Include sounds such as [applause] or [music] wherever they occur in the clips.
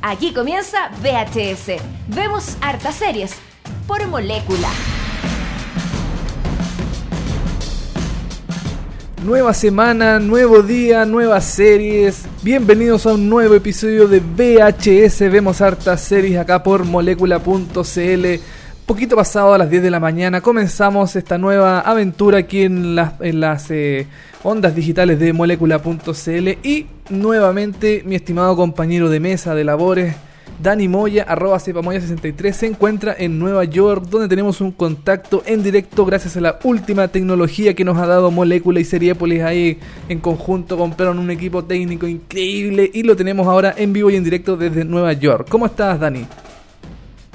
Aquí comienza VHS. Vemos hartas series por molécula. Nueva semana, nuevo día, nuevas series. Bienvenidos a un nuevo episodio de VHS. Vemos hartas series acá por molécula.cl. Poquito pasado a las 10 de la mañana comenzamos esta nueva aventura aquí en las, eh, ondas digitales de molécula.cl y nuevamente mi estimado compañero de mesa de labores Dani Moya, arroba cepamoya63, se encuentra en Nueva York, donde tenemos un contacto en directo gracias a la última tecnología que nos ha dado Molécula y Seriepolis ahí en conjunto. Compraron un equipo técnico increíble y lo tenemos ahora en vivo y en directo desde Nueva York. ¿Cómo estás, Dani?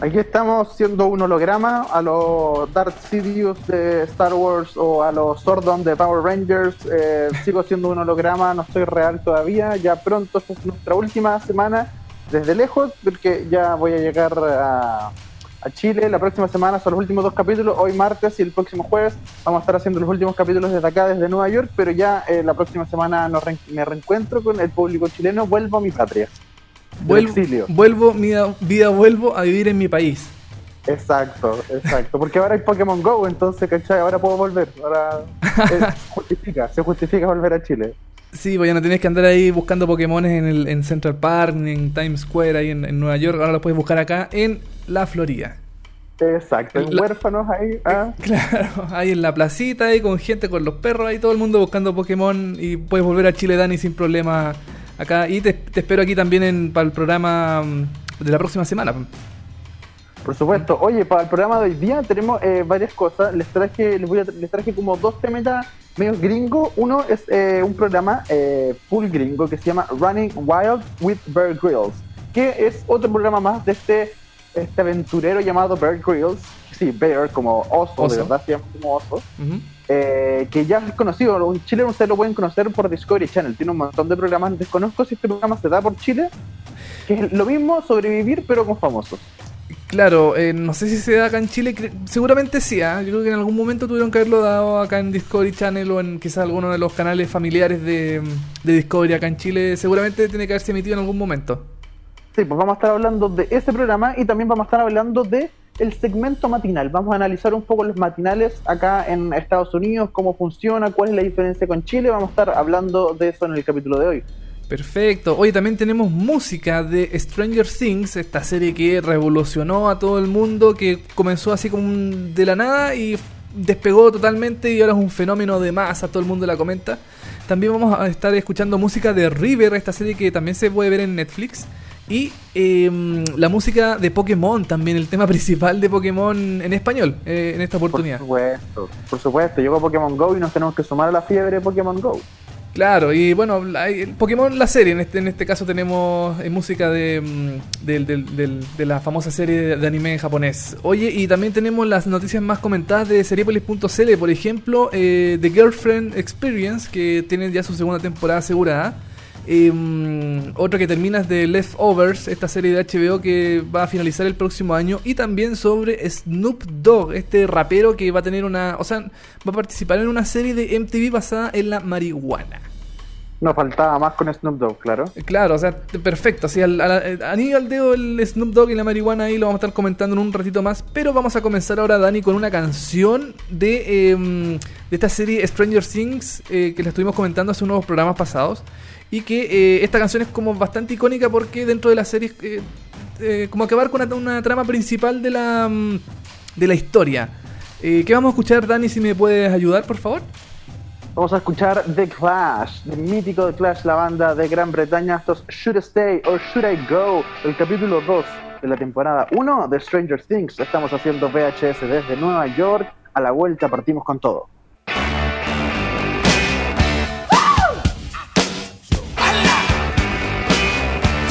Aquí estamos siendo un holograma a los Darth Sidious de Star Wars o a los Sordon de Power Rangers. Eh, sigo siendo un holograma, no estoy real todavía. Ya pronto, esta es nuestra última semana desde lejos, porque ya voy a llegar a, a Chile. La próxima semana son los últimos dos capítulos, hoy martes y el próximo jueves. Vamos a estar haciendo los últimos capítulos desde acá, desde Nueva York, pero ya eh, la próxima semana nos re me reencuentro con el público chileno. Vuelvo a mi patria. Vuelvo, vuelvo vida, vida, vuelvo a vivir en mi país. Exacto, exacto. Porque ahora hay Pokémon Go, entonces, ¿cachai? Ahora puedo volver. Ahora eh, [laughs] justifica, se justifica volver a Chile. Sí, pues ya no tienes que andar ahí buscando Pokémon en, el, en Central Park, en Times Square, ahí en, en, Nueva York. Ahora los puedes buscar acá en la Florida. Exacto, en huérfanos ahí. ¿ah? [laughs] Claro, ahí en la placita, ahí con gente, con los perros, ahí todo el mundo buscando Pokémon. Y puedes volver a Chile, Dani, sin problema acá. Y te, te espero aquí también en, para el programa mm, de la próxima semana. Por supuesto. Oye, para el programa de hoy día tenemos eh, varias cosas. Les traje, les voy a, les traje como dos temas medio gringo. Uno es eh, un programa eh, full gringo que se llama Running Wild with Bear Grylls, que es otro programa más de este, este aventurero llamado Bear Grylls. Sí, Bear como oso, oso. de verdad se llama como oso. Uh -huh. Eh, que ya es conocido. En Chile ustedes lo pueden conocer por Discovery Channel. Tiene un montón de programas. Desconozco si este programa se da por Chile. Que es lo mismo, sobrevivir, pero con famosos. Claro, eh, no sé si se da acá en Chile, seguramente sí, ¿eh? yo creo que en algún momento tuvieron que haberlo dado acá en Discovery Channel o en quizás alguno de los canales familiares de, de, Discovery acá en Chile, seguramente tiene que haberse emitido en algún momento. Sí, pues vamos a estar hablando de este programa y también vamos a estar hablando de el segmento matinal. Vamos a analizar un poco los matinales acá en Estados Unidos, cómo funciona, cuál es la diferencia con Chile, vamos a estar hablando de eso en el capítulo de hoy. Perfecto. Hoy también tenemos música de Stranger Things, esta serie que revolucionó a todo el mundo, que comenzó así como de la nada y despegó totalmente y ahora es un fenómeno de masa, todo el mundo la comenta. También vamos a estar escuchando música de River, esta serie que también se puede ver en Netflix. Y eh, la música de Pokémon también, el tema [laughs] principal de Pokémon en español eh, en esta oportunidad. Por supuesto, por supuesto, llegó Pokémon Go y nos tenemos que sumar a la fiebre de Pokémon Go. Claro, y bueno, Pokémon la serie, en este, en este caso tenemos eh, música de, de, de, de, la famosa serie de anime en japonés. Oye, y también tenemos las noticias más comentadas de Seriepolis.cl, por ejemplo, eh, The Girlfriend Experience, que tiene ya su segunda temporada asegurada. Eh, otro que termina es de Leftovers, esta serie de HBO que va a finalizar el próximo año. Y también sobre Snoop Dogg, este rapero que va a tener una. O sea, va a participar en una serie de MTV basada en la marihuana. Nos faltaba más con Snoop Dogg, claro. Claro, o sea, perfecto. Así, al, al, al dedo el Snoop Dogg y la marihuana ahí lo vamos a estar comentando en un ratito más. Pero vamos a comenzar ahora, Dani, con una canción de, eh, de esta serie Stranger Things eh, que la estuvimos comentando hace unos programas pasados. Y que eh, esta canción es como bastante icónica porque dentro de la serie eh, eh, como que abarca una, trama principal de la, de la historia. ¿Qué vamos a escuchar, Dani, si me puedes ayudar, por favor? Vamos a escuchar The Clash, el mítico The Clash, la banda de Gran Bretaña. Estos Should I Stay or Should I Go, el capítulo 2 de la temporada 1 de Stranger Things. Estamos haciendo VHS desde Nueva York. A la vuelta partimos con todo.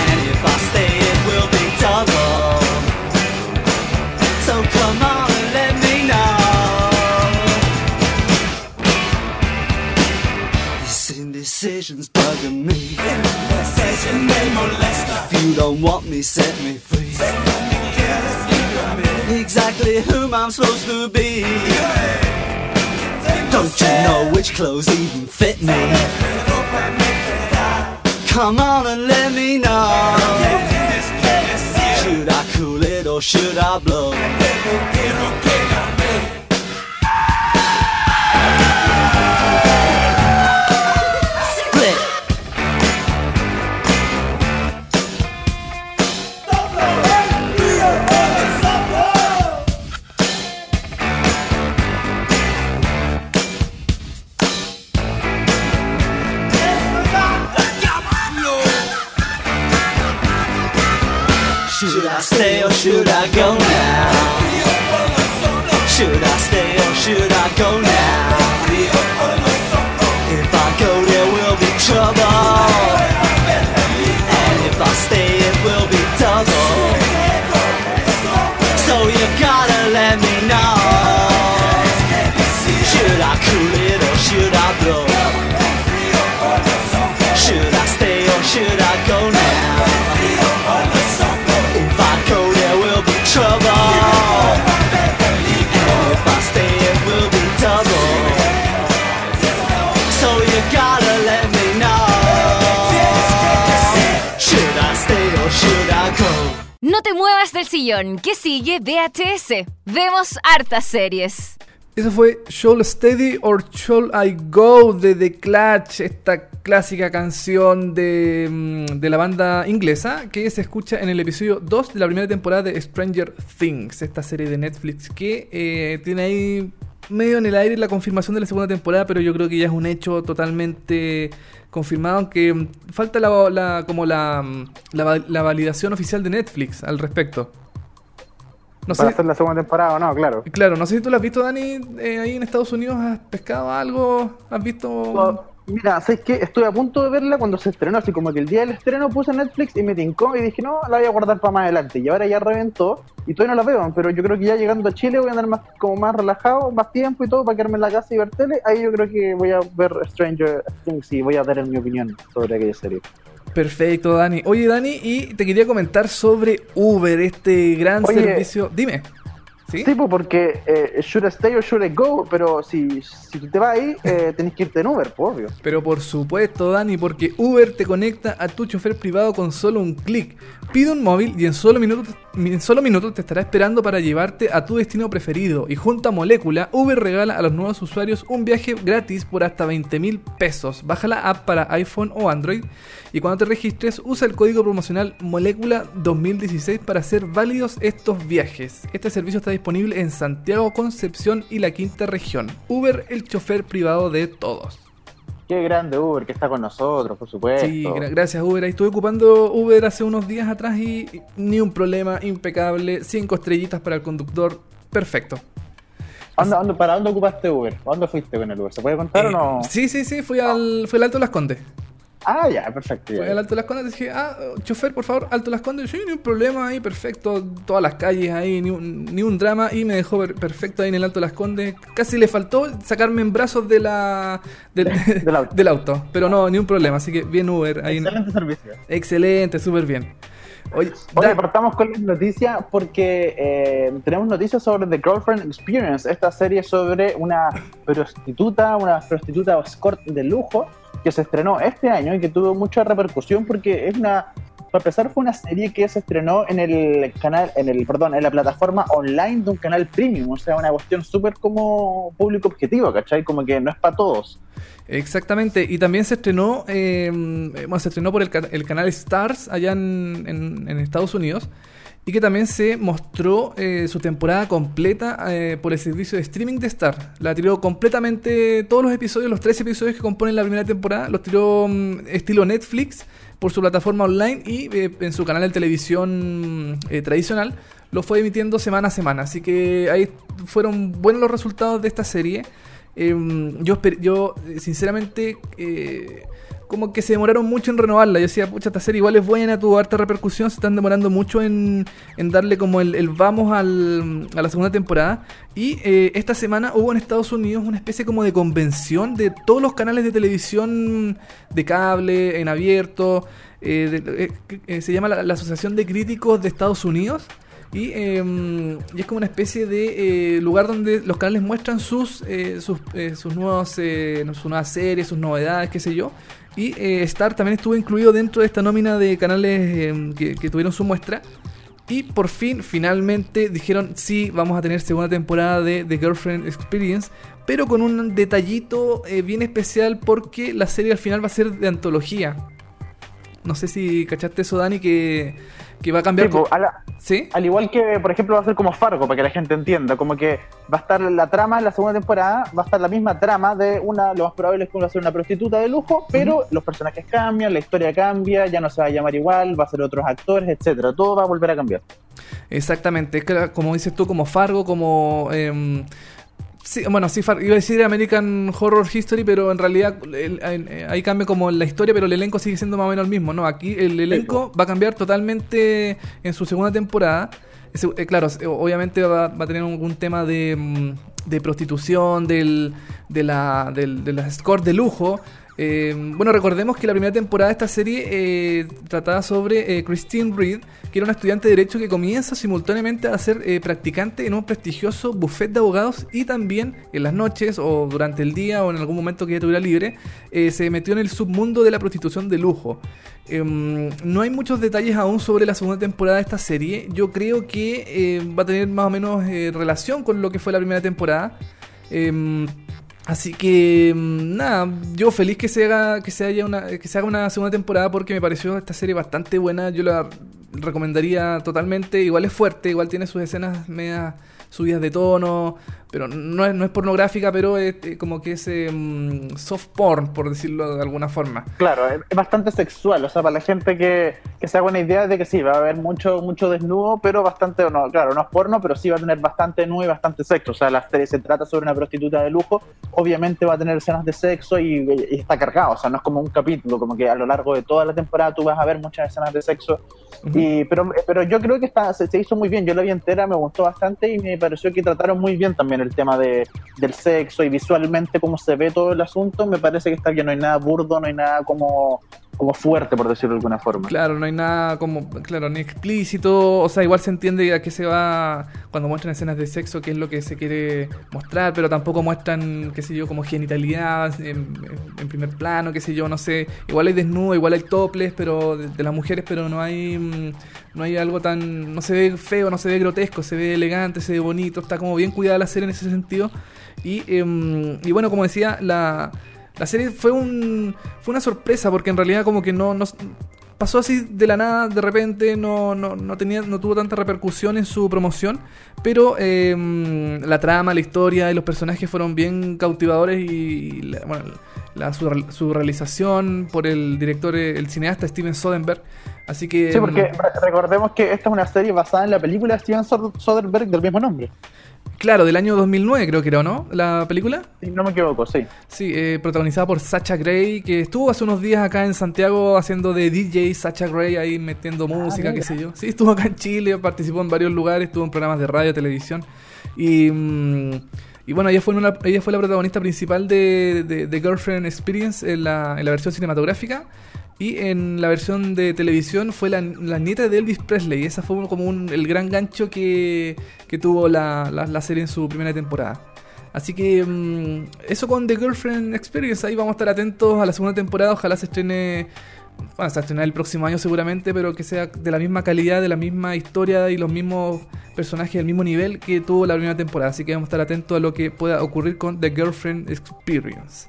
And if I stay it will be trouble So come on let me know. This indecision's bugging me. If you don't want me, set me free. Exactly whom I'm supposed to be. Don't you know which clothes even fit me? Come on and let me know. Should I cool it or should I blow? I stay or should I go now? Should I stay or should I go now? If I go, there will be trouble. Muevas del sillón, que sigue VHS. Vemos hartas series. Eso fue Shall Steady or Shall I Go de The Clutch, esta clásica canción de, mm, de la banda inglesa que se escucha en el episodio 2 de la primera temporada de Stranger Things, esta serie de Netflix que eh, tiene ahí medio en el aire la confirmación de la segunda temporada, pero yo creo que ya es un hecho totalmente confirmado, aunque mm, falta la, la- como la, mm, la, la validación oficial de Netflix al respecto. No Para sé, hacer la segunda temporada o no, claro. Claro, no sé si tú lo has visto, Dani, eh, ahí en Estados Unidos. ¿Has pescado algo? ¿Has visto...? No, Mira, ¿sabes qué? Estuve a punto de verla cuando se estrenó, así como que el día del estreno puse Netflix y me tincó y dije, no, la voy a guardar para más adelante. Y ahora ya reventó y todavía no la veo, pero yo creo que ya llegando a Chile voy a andar más como más relajado, más tiempo y todo para quedarme en la casa y ver tele. Ahí yo creo que voy a ver Stranger Things y voy a dar en mi opinión sobre aquella serie. Perfecto, Dani. Oye, Dani, y te quería comentar sobre Uber, este gran Oye. servicio. Dime. ¿Sí? Sí, pues porque eh, should I stay or should I go, pero si, si te vas ahí, eh, [laughs] tenés que irte en Uber, pues obvio. Pero por supuesto, Dani, porque Uber te conecta a tu chofer privado con solo un clic. Pide un móvil y en solo minutos, en solo minutos te estará esperando para llevarte a tu destino preferido. Y junto a Molécula, Uber regala a los nuevos usuarios un viaje gratis por hasta 20 mil pesos. Baja la app para iPhone o Android y cuando te registres usa el código promocional Molécula 2016 para hacer válidos estos viajes. Este servicio está disponible en Santiago, Concepción y la quinta región. Uber, el chofer privado de todos. Qué grande Uber que está con nosotros, por supuesto. Sí, gra- gracias Uber. Ahí estuve ocupando Uber hace unos días atrás y y ni un problema, impecable. Cinco estrellitas para el conductor, perfecto. ¿A dónde- a dónde- ¿Para dónde ocupaste Uber? ¿A dónde fuiste con el Uber? ¿Se puede contar o Eh, no? Sí, sí, sí, fui al, fui al Alto Las Condes. Ah, ya, perfecto. Fui ya. al Alto Las Condes y dije, ah, chofer, por favor, Alto Las Condes. Sí, ni un problema ahí, perfecto. Todas las calles ahí, ni un, ni un drama. Y me dejó per- perfecto ahí en el Alto Las Condes. Casi le faltó sacarme en brazos de la, [laughs] del, Del auto. del auto. Pero no, ni un problema. Así que bien Uber. Ahí Excelente servicio. Excelente, súper bien. Oye, Oye, da- partamos con las noticias porque eh, tenemos noticias sobre The Girlfriend Experience, esta serie sobre una prostituta, una prostituta escort de lujo que se estrenó este año y que tuvo mucha repercusión porque es una, para empezar fue una serie que se estrenó en el canal, en el, perdón, en la plataforma online de un canal premium, o sea, una cuestión súper como público objetivo, ¿cachai? Como que no es para todos. Exactamente, y también se estrenó, eh, se estrenó por el, el canal Stars allá en Estados Unidos y que también se mostró eh, su temporada completa eh, por el servicio de streaming de Star. La tiró completamente, todos los episodios, los tres episodios que componen la primera temporada, los tiró mm, estilo Netflix por su plataforma online y eh, en su canal de televisión tradicional. Lo fue emitiendo semana a semana, así que ahí fueron buenos los resultados de esta serie. Eh, yo, yo, sinceramente, como que se demoraron mucho en renovarla. Yo decía, pucha, esta serie igual es buena, tuvo harta repercusión, se están demorando mucho en, en darle como el, vamos al, a la segunda temporada. Y eh, esta semana hubo en Estados Unidos una especie como de convención de todos los canales de televisión de cable, en abierto. eh, eh, eh, se llama la- Asociación de Críticos de Estados Unidos. Y, y es como una especie de lugar donde los canales muestran sus sus, sus sus nuevas series, sus novedades, qué sé yo. Y eh, Star también estuvo incluido dentro de esta nómina de canales eh, que, tuvieron su muestra. Y por fin, finalmente dijeron, sí, vamos a tener segunda temporada de The Girlfriend Experience, pero con un detallito eh, bien especial porque la serie al final va a ser de antología. No sé si cachaste eso, Dani, que, que va a cambiar... A la- ¿Sí? Al igual que, por ejemplo, va a ser como Fargo, para que la gente entienda, como que va a estar la trama en la segunda temporada, va a estar la misma trama de una, lo más probable es que va a ser una prostituta de lujo, pero los personajes cambian, la historia cambia, ya no se va a llamar igual, va a ser otros actores, etcétera, todo va a volver a cambiar. Exactamente, es que, como dices tú, como Fargo, como... em, sí, bueno, sí, iba a decir American Horror History, pero en realidad el- el- ahí cambia como la historia, pero el elenco sigue siendo más o menos el mismo, ¿no? Aquí el elenco va a cambiar totalmente en su segunda temporada. Eh, claro, eh, obviamente va, va a tener algún tema de, mm, de prostitución, del, de la, del, de las scores de lujo. Eh, bueno, recordemos que la primera temporada de esta serie eh, trataba sobre eh, Christine Reed, que era una estudiante de Derecho que comienza simultáneamente a ser practicante en un prestigioso buffet de abogados y también en las noches o durante el día o en algún momento que ella tuviera libre, se metió en el submundo de la prostitución de lujo. Em, no hay muchos detalles aún sobre la segunda temporada de esta serie. Yo creo que va a tener más o menos relación con lo que fue la primera temporada. Así que mm, nada, yo feliz que se haga que se haya una que se haga una segunda temporada porque me pareció esta serie bastante buena. Yo la recomendaría totalmente. Igual es fuerte, igual tiene sus escenas medias subidas de tono, pero no es, no es pornográfica, pero es eh, como que es em, soft porn, por decirlo de alguna forma. Claro, es es bastante sexual, o sea, para la gente que, que se haga una idea de que sí, va a haber mucho mucho desnudo, pero bastante, no, claro, no es porno, pero sí va a tener bastante desnudo y bastante sexo, o sea, la serie se trata sobre una prostituta de lujo, obviamente va a tener escenas de sexo y, y está cargado, o sea, no es como un capítulo, como que a lo largo de toda la temporada tú vas a ver muchas escenas de sexo, Ujú. y, pero, pero yo creo que está, se, se hizo muy bien, yo la vi entera, me gustó bastante y me pareció que trataron muy bien también el tema de, del sexo y visualmente cómo se ve todo el asunto, me parece que está bien, no hay nada burdo, no hay nada como, como fuerte, por decirlo de alguna forma. Claro, no hay nada como, claro, ni explícito, o sea, igual se entiende a qué se va cuando muestran escenas de sexo, qué es lo que se quiere mostrar, pero tampoco muestran, qué sé yo, como genitalidad en, primer plano, qué sé yo, no sé, igual hay desnudo, igual hay toples, pero de, de las mujeres, pero no hay, mm, no hay algo tan, no se ve feo, no se ve grotesco, se ve elegante, se ve bonito, está como bien cuidada la serie en ese sentido, y, em, y bueno, como decía, la... La serie fue un fue una sorpresa porque en realidad como que no, no pasó así de la nada, de repente, no, no, no tenía, no tuvo tanta repercusión en su promoción, pero eh, la trama, la historia y los personajes fueron bien cautivadores y la, bueno, la- su, re- su realización por el director, eh, el cineasta Steven Soderbergh. Así que Sí, porque mm, re- recordemos que esta es una serie basada en la película de Steven Sod- Soderbergh del mismo nombre, claro, del año 2009 creo que era, ¿o ¿no? La película. si no me equivoco, sí. Sí, eh, protagonizada por Sacha Gray, que estuvo hace unos días acá en Santiago haciendo de DJ Sacha Gray, ahí metiendo música, qué sé yo. Sí, estuvo acá en Chile, participó en varios lugares, estuvo en programas de radio, televisión. Y, mm, Y bueno, ella fue, una, ella fue la protagonista principal de, de, de Girlfriend Experience en la, en la versión cinematográfica. Y en la versión de televisión fue la, nieta de Elvis Presley. Esa fue como un- el gran gancho que, que tuvo la, la- la serie en su primera temporada. Así que mm, eso con The Girlfriend Experience. Ahí vamos a estar atentos a la segunda temporada. Ojalá se estrene. Bueno, se estrenar el próximo año seguramente, pero que sea de la misma calidad, de la misma historia y los mismos personajes del mismo nivel que tuvo la primera temporada. Así que vamos a estar atentos a lo que pueda ocurrir con The Girlfriend Experience.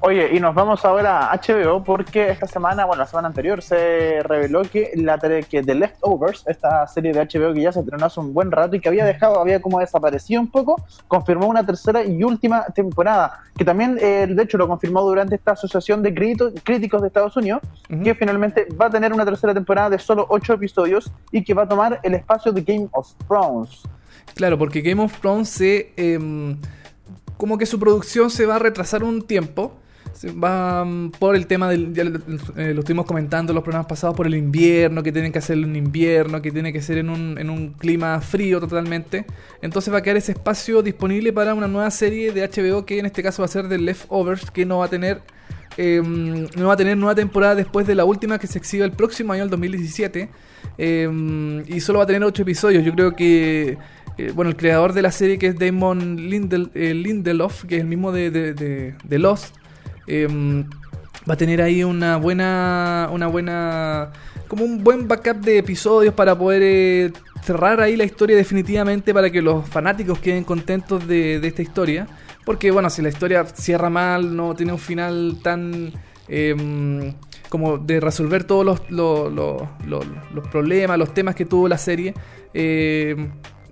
Oye, y nos vamos ahora a HBO porque esta semana, bueno, la semana anterior se reveló que la que The Leftovers, esta serie de HBO que ya se estrenó hace un buen rato y que había dejado, había como desaparecido un poco, confirmó una tercera y última temporada, que también, eh, de hecho, lo confirmó durante esta asociación de críticos de Estados Unidos, que finalmente va a tener una tercera temporada de solo ocho episodios y que va a tomar el espacio de Game of Thrones. Claro, porque Game of Thrones se. em, como que su producción se va a retrasar un tiempo. Va por el tema del. Ya lo, eh, lo estuvimos comentando en los programas pasados, por el invierno, que tienen que hacerlo en invierno, que tiene que ser en un, en un clima frío totalmente. Entonces va a quedar ese espacio disponible para una nueva serie de HBO que en este caso va a ser The Leftovers, que no va a tener. em, no va a tener nueva temporada después de la última que se exhibe el próximo año, el 2017. em, y solo va a tener 8 episodios. Yo creo que eh, bueno, el creador de la serie que es Damon Lindel, eh, Lindelof, que es el mismo de, de, de- de Lost, em, va a tener ahí una buena, una buena, como un buen backup de episodios para poder eh, cerrar ahí la historia definitivamente para que los fanáticos queden contentos de, esta historia. Porque bueno, si la historia cierra mal, no tiene un final tan... em, como de resolver todos los- los- los problemas, los temas que tuvo la serie, eh,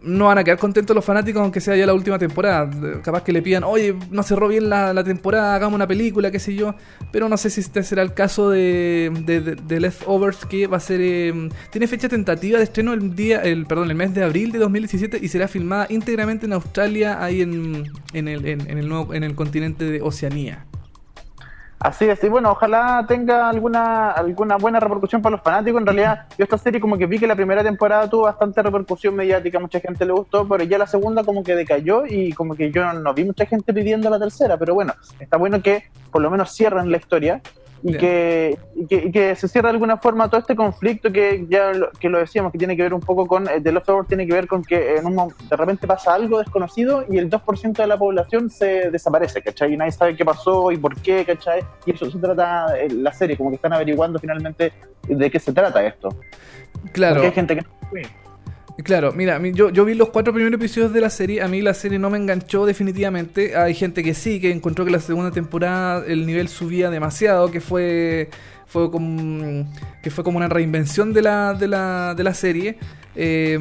no van a quedar contentos los fanáticos aunque sea ya la última temporada. Capaz que le pidan, oye, no cerró bien la, la temporada, hagamos una película, qué sé yo. Pero no sé si este será el caso de, de, de- Leftovers, que va a ser... eh, tiene fecha tentativa de estreno el día, el perdón, el mes de abril de 2017 y será filmada íntegramente en Australia, ahí en, en, el, en el nuevo, en el continente de Oceanía. Así es, y bueno, ojalá tenga alguna alguna buena repercusión para los fanáticos. En realidad, yo esta serie como que vi que la primera temporada tuvo bastante repercusión mediática, mucha gente le gustó, pero ya la segunda como que decayó y como que yo no, vi mucha gente pidiendo la tercera, pero bueno, está bueno que por lo menos cierren la historia y, que, y, que, y que se cierre de alguna forma todo este conflicto que ya lo, que lo decíamos, que tiene que ver un poco con eh, The Leftovers, tiene que ver con que en un, de repente pasa algo desconocido y el 2% de la población se desaparece, ¿cachai? Y nadie sabe qué pasó y por qué, ¿cachai? Y eso se trata eh, la serie, como que están averiguando finalmente de qué se trata esto. Claro. Porque hay gente que no. Claro, mira, yo, yo vi los cuatro primeros episodios de la serie, a mí la serie no me enganchó definitivamente, hay gente que sí, que encontró que la segunda temporada el nivel subía demasiado, que fue fue como, que fue como una reinvención de la, de la, de la serie. Eh,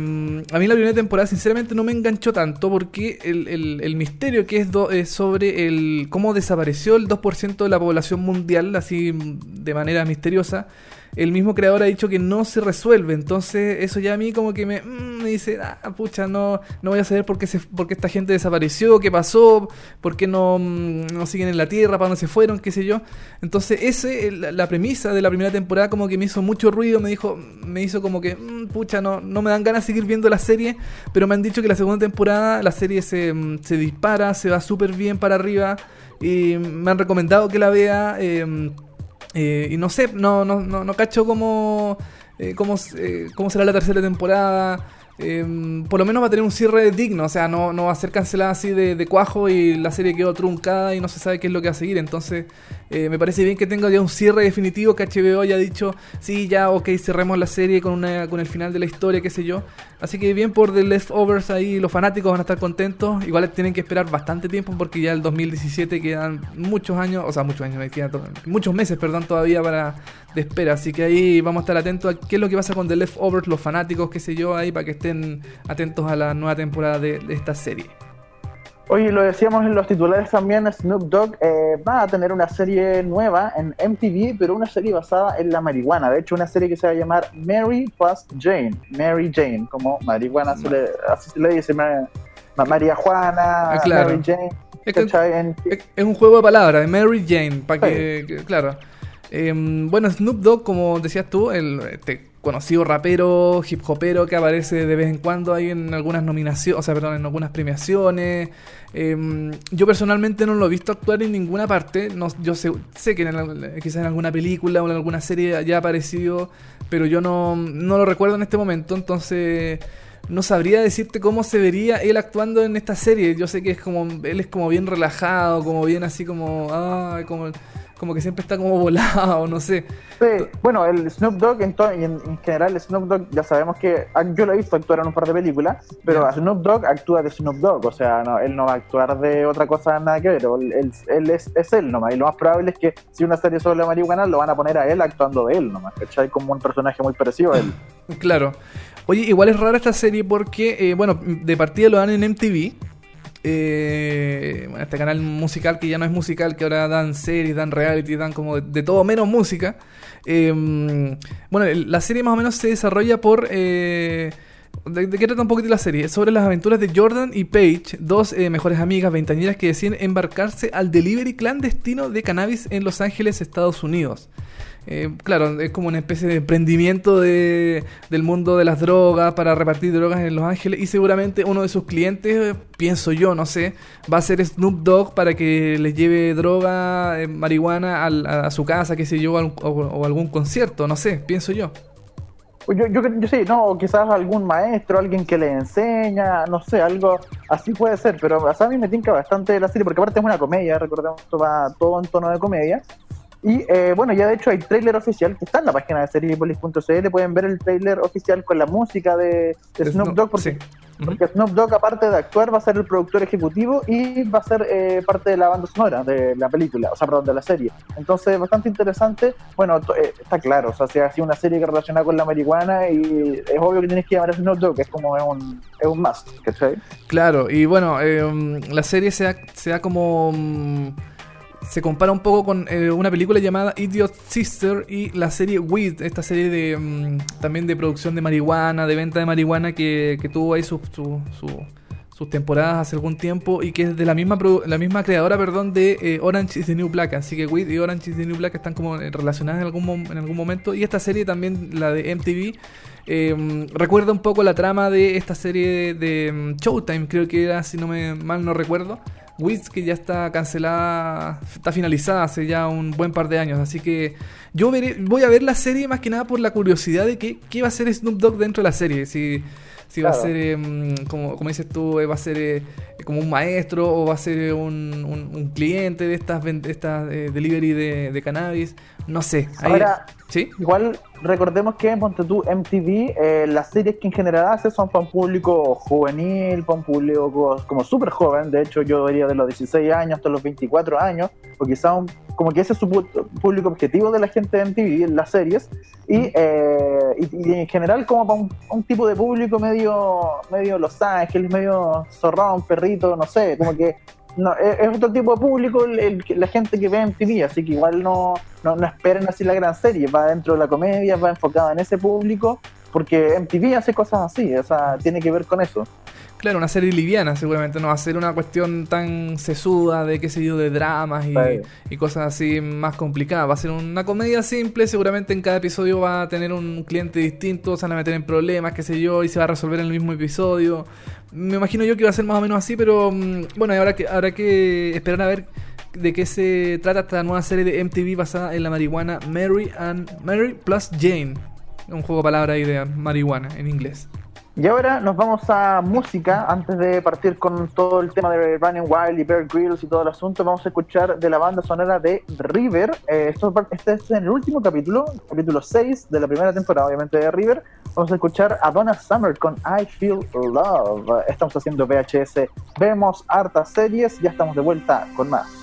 a mí la primera temporada sinceramente no me enganchó tanto porque el, el- el misterio que es, do- es sobre el cómo desapareció el 2% de la población mundial así de manera misteriosa el mismo creador ha dicho que no se resuelve. Entonces, eso ya a mí como que me, mm, me dice, ah, pucha, no, no voy a saber por qué, se, por qué esta gente desapareció, qué pasó, por qué no, mm, no siguen en la Tierra, para dónde se fueron, qué sé yo. Entonces, ese, la, la premisa de la primera temporada como que me hizo mucho ruido, me dijo, me hizo como que, mm, pucha, no, no me dan ganas de seguir viendo la serie, pero me han dicho que la segunda temporada la serie se, mm, se dispara, se va súper bien para arriba. Y me han recomendado que la vea. eh, eh, y no sé, no, no, no, no cacho cómo, eh, cómo, eh, cómo será la tercera temporada. Eh, por lo menos va a tener un cierre digno, o sea, no, no va a ser cancelada así de, de cuajo y la serie quedó truncada y no se sabe qué es lo que va a seguir. Entonces, eh, me parece bien que tenga ya un cierre definitivo, que HBO haya dicho, sí, ya, ok, cerremos la serie con, una, con el final de la historia, qué sé yo. Así que bien por The Leftovers ahí, los fanáticos van a estar contentos. Igual tienen que esperar bastante tiempo porque ya el 2017 quedan muchos años, o sea, muchos años, muchos meses, perdón, todavía para de espera. Así que ahí vamos a estar atentos a qué es lo que pasa con The Leftovers, los fanáticos, qué sé yo, ahí para que estén atentos a la nueva temporada de esta serie. Oye, lo decíamos en los titulares también, Snoop Dogg eh, va a tener una serie nueva en MTV, pero una serie basada en la marihuana. De hecho, una serie que se va a llamar Mary plus Jane. Mary Jane, como marihuana, se le, así se le dice, ma- ma- María Juana, Ah, claro. Mary Jane. Es un juego de palabras, de Mary Jane, para que, que- claro. Em, bueno, Snoop Dogg, como decías tú, el este conocido rapero, hip hopero que aparece de vez en cuando ahí en algunas nominaciones, o sea, perdón, en algunas premiaciones. Em, yo personalmente no lo he visto actuar en ninguna parte. No, yo sé, sé que quizás en alguna película o en alguna serie haya aparecido, pero yo no, no lo recuerdo en este momento, entonces no sabría decirte cómo se vería él actuando en esta serie. Yo sé que es como él es como bien relajado, como bien así como ah, como como que siempre está como [laughs] volado, no sé. Sí, bueno, el Snoop Dogg en, en, en general, Snoop Dogg ya sabemos que ah, yo lo he visto actuar en un par de películas, pero Ya. a Snoop Dogg actúa de Snoop Dogg, o sea, no, él no va a actuar de otra cosa nada que ver, él, él- él es, es él nomás, y lo más probable es que si una serie sobre la marihuana lo van a poner a él actuando de él nomás, ¿cachai? Como un personaje muy parecido a él. [laughs] Claro. Oye, igual es rara esta serie porque, eh, bueno, de partida lo dan en MTV. Eh, este canal musical que ya no es musical, que ahora dan series, dan reality, dan como de, todo menos música. Eh, bueno, la serie más o menos se desarrolla por... eh, ¿De, qué trata un poquito la serie? Sobre las aventuras de Jordan y Paige, dos eh, mejores amigas veintañeras que deciden embarcarse al delivery clandestino de cannabis en Los Ángeles, Estados Unidos. Eh, claro, es como una especie de emprendimiento de, del mundo de las drogas para repartir drogas en Los Ángeles y seguramente uno de sus clientes, eh, pienso yo, no sé, va a ser Snoop Dogg para que les lleve droga, eh, marihuana al- a, su casa, qué sé yo, o, o algún concierto, no sé, pienso yo. Pues Yo, yo, yo sí, no, quizás algún maestro, alguien que le enseña, no sé, algo así puede ser, pero a mí me tinca bastante la serie, porque aparte es una comedia, recordemos, va todo en tono de comedia. Y eh, bueno, ya de hecho hay tráiler oficial que está en la página de seriepolis.cl, pueden ver el tráiler oficial con la música de, de Snoop Dogg, porque, sí. Porque Snoop Dogg aparte de actuar va a ser el productor ejecutivo y va a ser eh, parte de la banda sonora de la película, o sea, perdón, de la serie. Entonces, bastante interesante. Bueno, eh, está claro, o sea, si ha sido una serie que relaciona con la marihuana y es obvio que tienes que llamar a Snoop Dogg, es como es un, es un must, ¿cachai? Claro, y bueno, mm, la serie se da, se da como... mm, se compara un poco con eh, una película llamada Idiot Sister y la serie Weed, esta serie de mm, también de producción de marihuana, de venta de marihuana que, tuvo ahí sus su, su- sus temporadas hace algún tiempo y que es de la misma la misma creadora, perdón, de eh, Orange is the New Black, así que Weed y Orange is the New Black están como eh, relacionadas en algún en algún momento y esta serie también la de MTV eh, recuerda un poco la trama de esta serie de, de, mm, Showtime, creo que era, si no me mal no recuerdo. Wiz que ya está cancelada, está finalizada hace ya un buen par de años, así que yo veré, voy a ver la serie más que nada por la curiosidad de qué, qué va a ser Snoop Dogg dentro de la serie, si, si va a ser, eh, mm, como, como dices tú, eh, va a ser eh, como un maestro o va a ser un, un- un cliente de estas, de estas eh, delivery de, de cannabis, no sé. Ahí- Ahora, ¿Sí? Igual recordemos que en Ponte tú MTV, eh, las series que en general hace son para un público juvenil, para un público co- como súper joven. De hecho, yo diría de los 16 años hasta los 24 años, o quizá un- como que ese es su público objetivo de la gente de MTV, en las series. Y, eh, y, y en general, como para un, un tipo de público medio, medio Los Ángeles, medio zorrón, perrito, no sé, como que no, es, otro tipo de público la gente que ve MTV, así que igual no, no, no esperen así la gran serie, va dentro de la comedia, va enfocada en ese público, porque MTV hace cosas así, o sea, tiene que ver con eso. Claro, una serie liviana seguramente, no va a ser una cuestión tan sesuda de qué sé yo, de dramas y, Sí. y cosas así más complicadas. Va a ser una comedia simple, seguramente en cada episodio va a tener un cliente distinto, se van a meter en problemas, qué sé yo, y se va a resolver en el mismo episodio. Me imagino yo que va a ser más o menos así, pero mm, bueno, habrá que, habrá que esperar a ver de qué se trata esta nueva serie de MTV basada en la marihuana Mary and Mary plus Jane. Un juego de palabras ahí de marihuana en inglés. Y ahora nos vamos a música, antes de partir con todo el tema de Running Wild y Bear Grylls y todo el asunto, vamos a escuchar de la banda sonora de River. Eh, esto- este es en el último capítulo, capítulo 6 de la primera temporada, obviamente, de River. Vamos a escuchar a Donna Summer con I Feel Love. Estamos haciendo VHS, vemos hartas series, ya estamos de vuelta con más.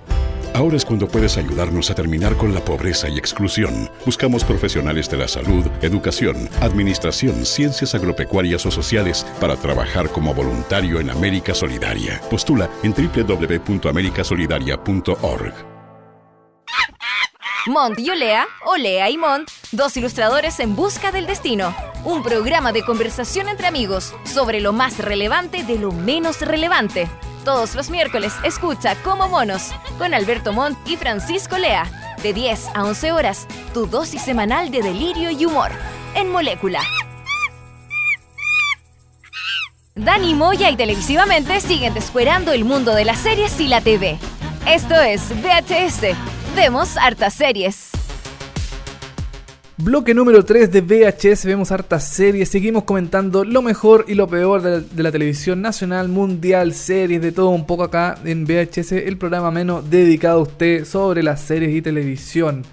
Ahora es cuando puedes ayudarnos a terminar con la pobreza y exclusión. Buscamos profesionales de la salud, educación, administración, ciencias agropecuarias o sociales para trabajar como voluntario en América Solidaria. Postula en www.americasolidaria.org. Mont y Olea, Olea y Mont, dos ilustradores en busca del destino. Un programa de conversación entre amigos sobre lo más relevante de lo menos relevante. Todos los miércoles escucha Como Monos con Alberto Montt y Francisco Lea. De 10 a 11 horas, tu dosis semanal de delirio y humor. En Molécula. Dani Moya y televisivamente siguen descuerando el mundo de las series y la TV. Esto es VHS. Vemos hartas series. Bloque número 3 de VHS, vemos hartas series, seguimos comentando lo mejor y lo peor de la, televisión nacional, mundial, series, de todo un poco acá en VHS, el programa menos dedicado a usted sobre las series y televisión.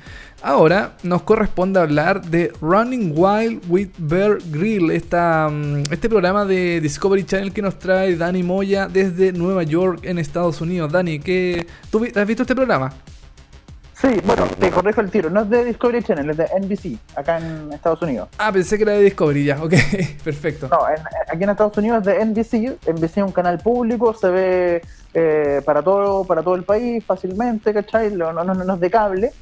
Ahora nos corresponde hablar de Running Wild with Bear Grill, esta, mm, este programa de Discovery Channel que nos trae Dani Moya desde Nueva York en Estados Unidos. Dani, ¿qué, ¿tú has visto este programa? Sí, bueno, te corrijo el tiro. No es de Discovery Channel, es de NBC, acá en Estados Unidos. Ah, pensé que era de Discovery ya, ok, [laughs] perfecto. No, en- aquí en Estados Unidos es de NBC. NBC es un canal público, se ve eh, para todo para todo el país fácilmente, ¿cachai? No, no, no, es de cable.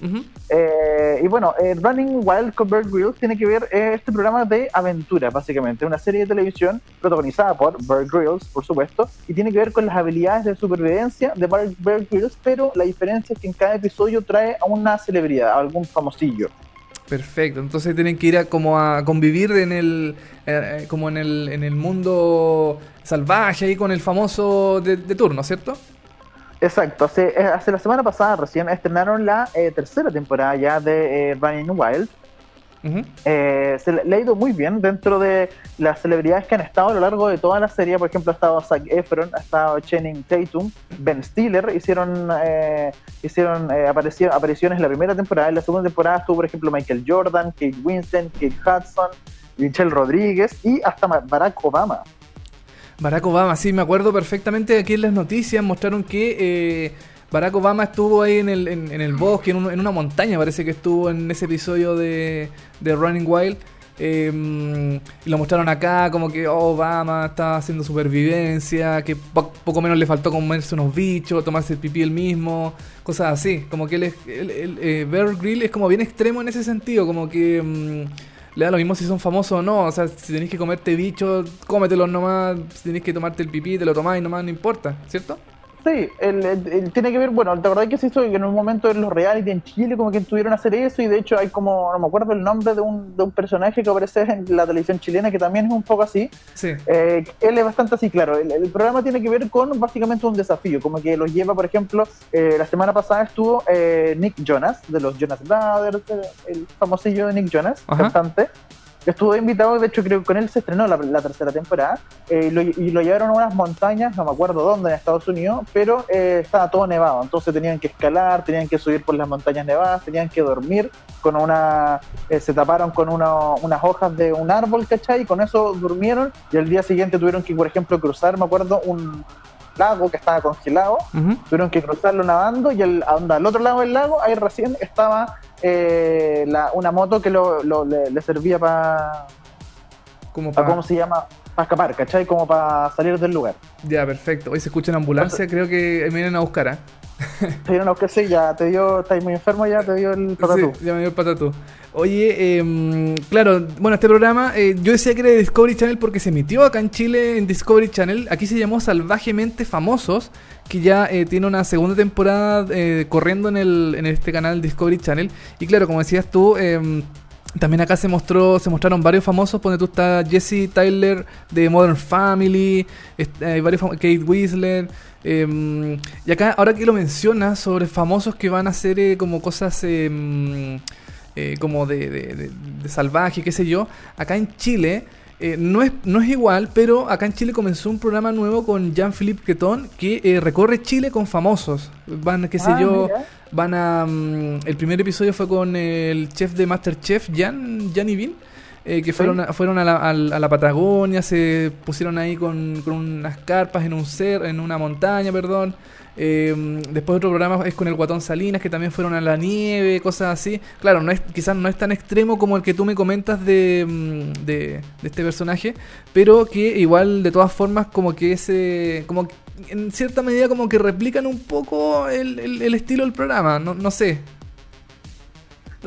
Eh, y bueno, eh, Running Wild con Bear Grylls tiene que ver eh, este programa de aventura, básicamente, una serie de televisión protagonizada por Bear Grylls, por supuesto, y tiene que ver con las habilidades de supervivencia de Bear, Grylls, pero la diferencia es que en cada episodio trae a una celebridad, a algún famosillo. Perfecto, entonces tienen que ir a como a convivir en el eh, como en el, en el mundo salvaje ahí con el famoso de, de turno, ¿cierto? Exacto, hace, eh, hace la semana pasada recién estrenaron la eh, tercera temporada ya de eh, Running Wild. Eh, se le, le ha ido muy bien dentro de las celebridades que han estado a lo largo de toda la serie. Por ejemplo, ha estado Zac Efron, ha estado Channing Tatum, Ben Stiller. Hicieron, eh, hicieron eh, apariciones en la primera temporada. En la segunda temporada estuvo, por ejemplo, Michael Jordan, Kate Winslet, Kate Hudson, Michelle Rodríguez y hasta Barack Obama. Barack Obama, sí, me acuerdo perfectamente aquí en las noticias mostraron que eh, Barack Obama estuvo ahí en el, en, el bosque, en, en una montaña, parece que estuvo en ese episodio de, de Running Wild. eh, y lo mostraron acá como que oh, Obama estaba haciendo supervivencia, que po- poco menos le faltó comerse unos bichos, tomarse el pipí él mismo, cosas así. Como que él es, él- eh, Bear Grylls es como bien extremo en ese sentido, como que mm, le da lo mismo si son famosos o no. O sea, si tenés que comerte bichos, cómetelos nomás. Si tenés que tomarte el pipí, te lo tomás y nomás, no importa, ¿cierto? Sí, el, el- el- tiene que ver, bueno, la verdad que se hizo que en un momento en los reality en Chile como que tuvieron a hacer eso y de hecho hay como, no me acuerdo el nombre de un, de un personaje que aparece en la televisión chilena que también es un poco así. Sí. Eh, él es bastante así, claro. El, el programa tiene que ver con básicamente un desafío, como que los lleva, por ejemplo, eh, la semana pasada estuvo eh, Nick Jonas, de los Jonas Brothers, eh, el famosillo de Nick Jonas, Ajá. cantante. Estuvo invitado, de hecho creo que con él se estrenó la, la tercera temporada eh, y, lo, y lo llevaron a unas montañas, no me acuerdo dónde, en Estados Unidos, pero eh, estaba todo nevado, entonces tenían que escalar, tenían que subir por las montañas nevadas, tenían que dormir con una, eh, se taparon con una- unas hojas de un árbol, ¿cachai? Y con eso durmieron y al día siguiente tuvieron que, por ejemplo, cruzar, me acuerdo, un lago que estaba congelado, tuvieron que cruzarlo nadando y el, al otro lado del lago, ahí recién estaba eh, la- una moto que lo, lo- le, le servía para, Como para... ¿cómo se llama? Para escapar, ¿cachai? Como para salir del lugar. Ya, perfecto. Hoy se escucha en ambulancia, creo que me vienen a buscar, ¿ah? Te dieron que sí, ya te dio, estáis muy enfermo ya, te dio el patatú. Sí, ya me dio el patatú. Oye, em, claro, bueno, este programa, eh, yo decía que era de Discovery Channel porque se emitió acá en Chile en Discovery Channel. Aquí se llamó Salvajemente Famosos, que ya eh, tiene una segunda temporada eh, corriendo en, el, en este canal Discovery Channel. Y claro, como decías tú, em, También acá se mostró, se mostraron varios famosos, donde tú está Jesse Tyler de Modern Family, hay varios Kate Winslet, em, y acá ahora que lo mencionas sobre famosos que van a hacer eh, como cosas em, eh, como de- de salvaje, qué sé yo, acá en Chile eh, no, es, no es igual, pero acá en Chile comenzó un programa nuevo con Jean-Philippe Queton que eh, recorre Chile con famosos. Van, qué sé Ah, yo, mira. van a... mm, el primer episodio fue con el chef de Masterchef, Jan, Jan Vin, eh, que fueron, a, fueron a, la, a la Patagonia, se pusieron ahí con, con unas carpas en un cer, en una montaña, perdón. Eh, después otro programa es con el Guatón Salinas, que también fueron a la nieve, cosas así. Claro, no es, quizás no es tan extremo como el que tú me comentas de, mm, de, este personaje, pero que igual de todas formas como que ese... Como en cierta medida como que replican un poco el, el- el estilo del programa, no, no sé.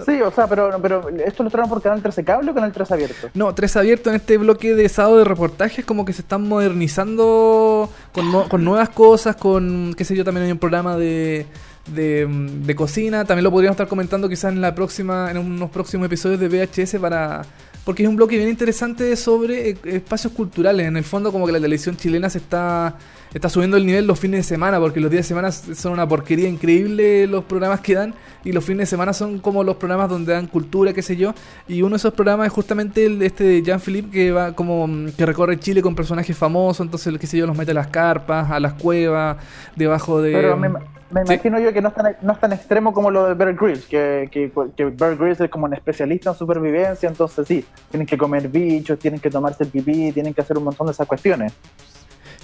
Sí, o sea, pero, pero ¿esto lo traen por Canal 13 Cable o Canal 13 Abierto? No, tres abierto en este bloque de sábado de reportajes, como que se están modernizando con, no- con nuevas cosas, con, qué sé yo, también hay un programa de, de, de cocina, también lo podríamos estar comentando quizás en la próxima, en unos próximos episodios de VHS para... Porque es un bloque bien interesante sobre eh, espacios culturales. En el fondo, como que la televisión chilena se está, está subiendo el nivel los fines de semana, porque los días de semana son una porquería increíble los programas que dan, y los fines de semana son como los programas donde dan cultura, qué sé yo. Y uno de esos programas es justamente el de este de Jean-Philippe, que va como mm, que recorre Chile con personajes famosos, entonces, qué sé yo, los mete a las carpas, a las cuevas, debajo de... Pero me, me Sí. imagino yo que no es, tan, no es tan extremo como lo de Bear Grylls, que, que, que Bear Grylls es como un especialista en supervivencia, entonces sí, tienen que comer bichos, tienen que tomarse el pipí, tienen que hacer un montón de esas cuestiones.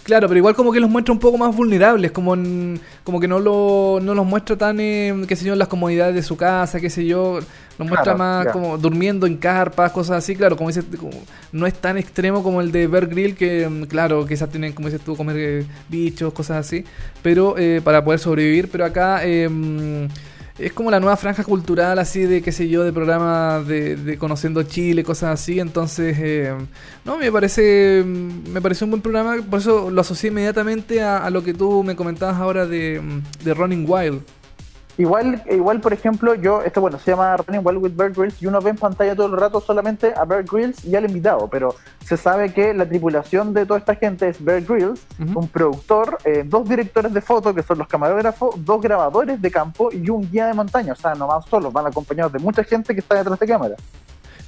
Claro, pero igual como que los muestra un poco más vulnerables, como en- como que no, lo, no los muestra tan, eh, qué sé yo, en las comodidades de su casa, qué sé yo, los muestra más como durmiendo en carpas, cosas así, claro, como como- no es tan extremo como el de Bear Grill, que mm, claro, quizás tienen, como dices tú, comer eh, bichos, cosas así, pero eh, para poder sobrevivir, pero acá... es como la nueva franja cultural, así de, qué sé yo, de programas de, de Conociendo Chile, cosas así. Entonces, eh, no, me parece me pareció un buen programa. Por eso lo asocié inmediatamente a, a lo que tú me comentabas ahora de, de Running Wild. Igual, igual, por ejemplo, yo, esto bueno, se llama Running Wild with Bear Grylls y uno ve en pantalla todo el rato solamente a Bear Grylls y al invitado, pero se sabe que la tripulación de toda esta gente es Bear Grylls, un productor, eh, dos directores de foto que son los camarógrafos, dos grabadores de campo y un guía de montaña, o sea, no van solos, van acompañados de mucha gente que está detrás de cámara.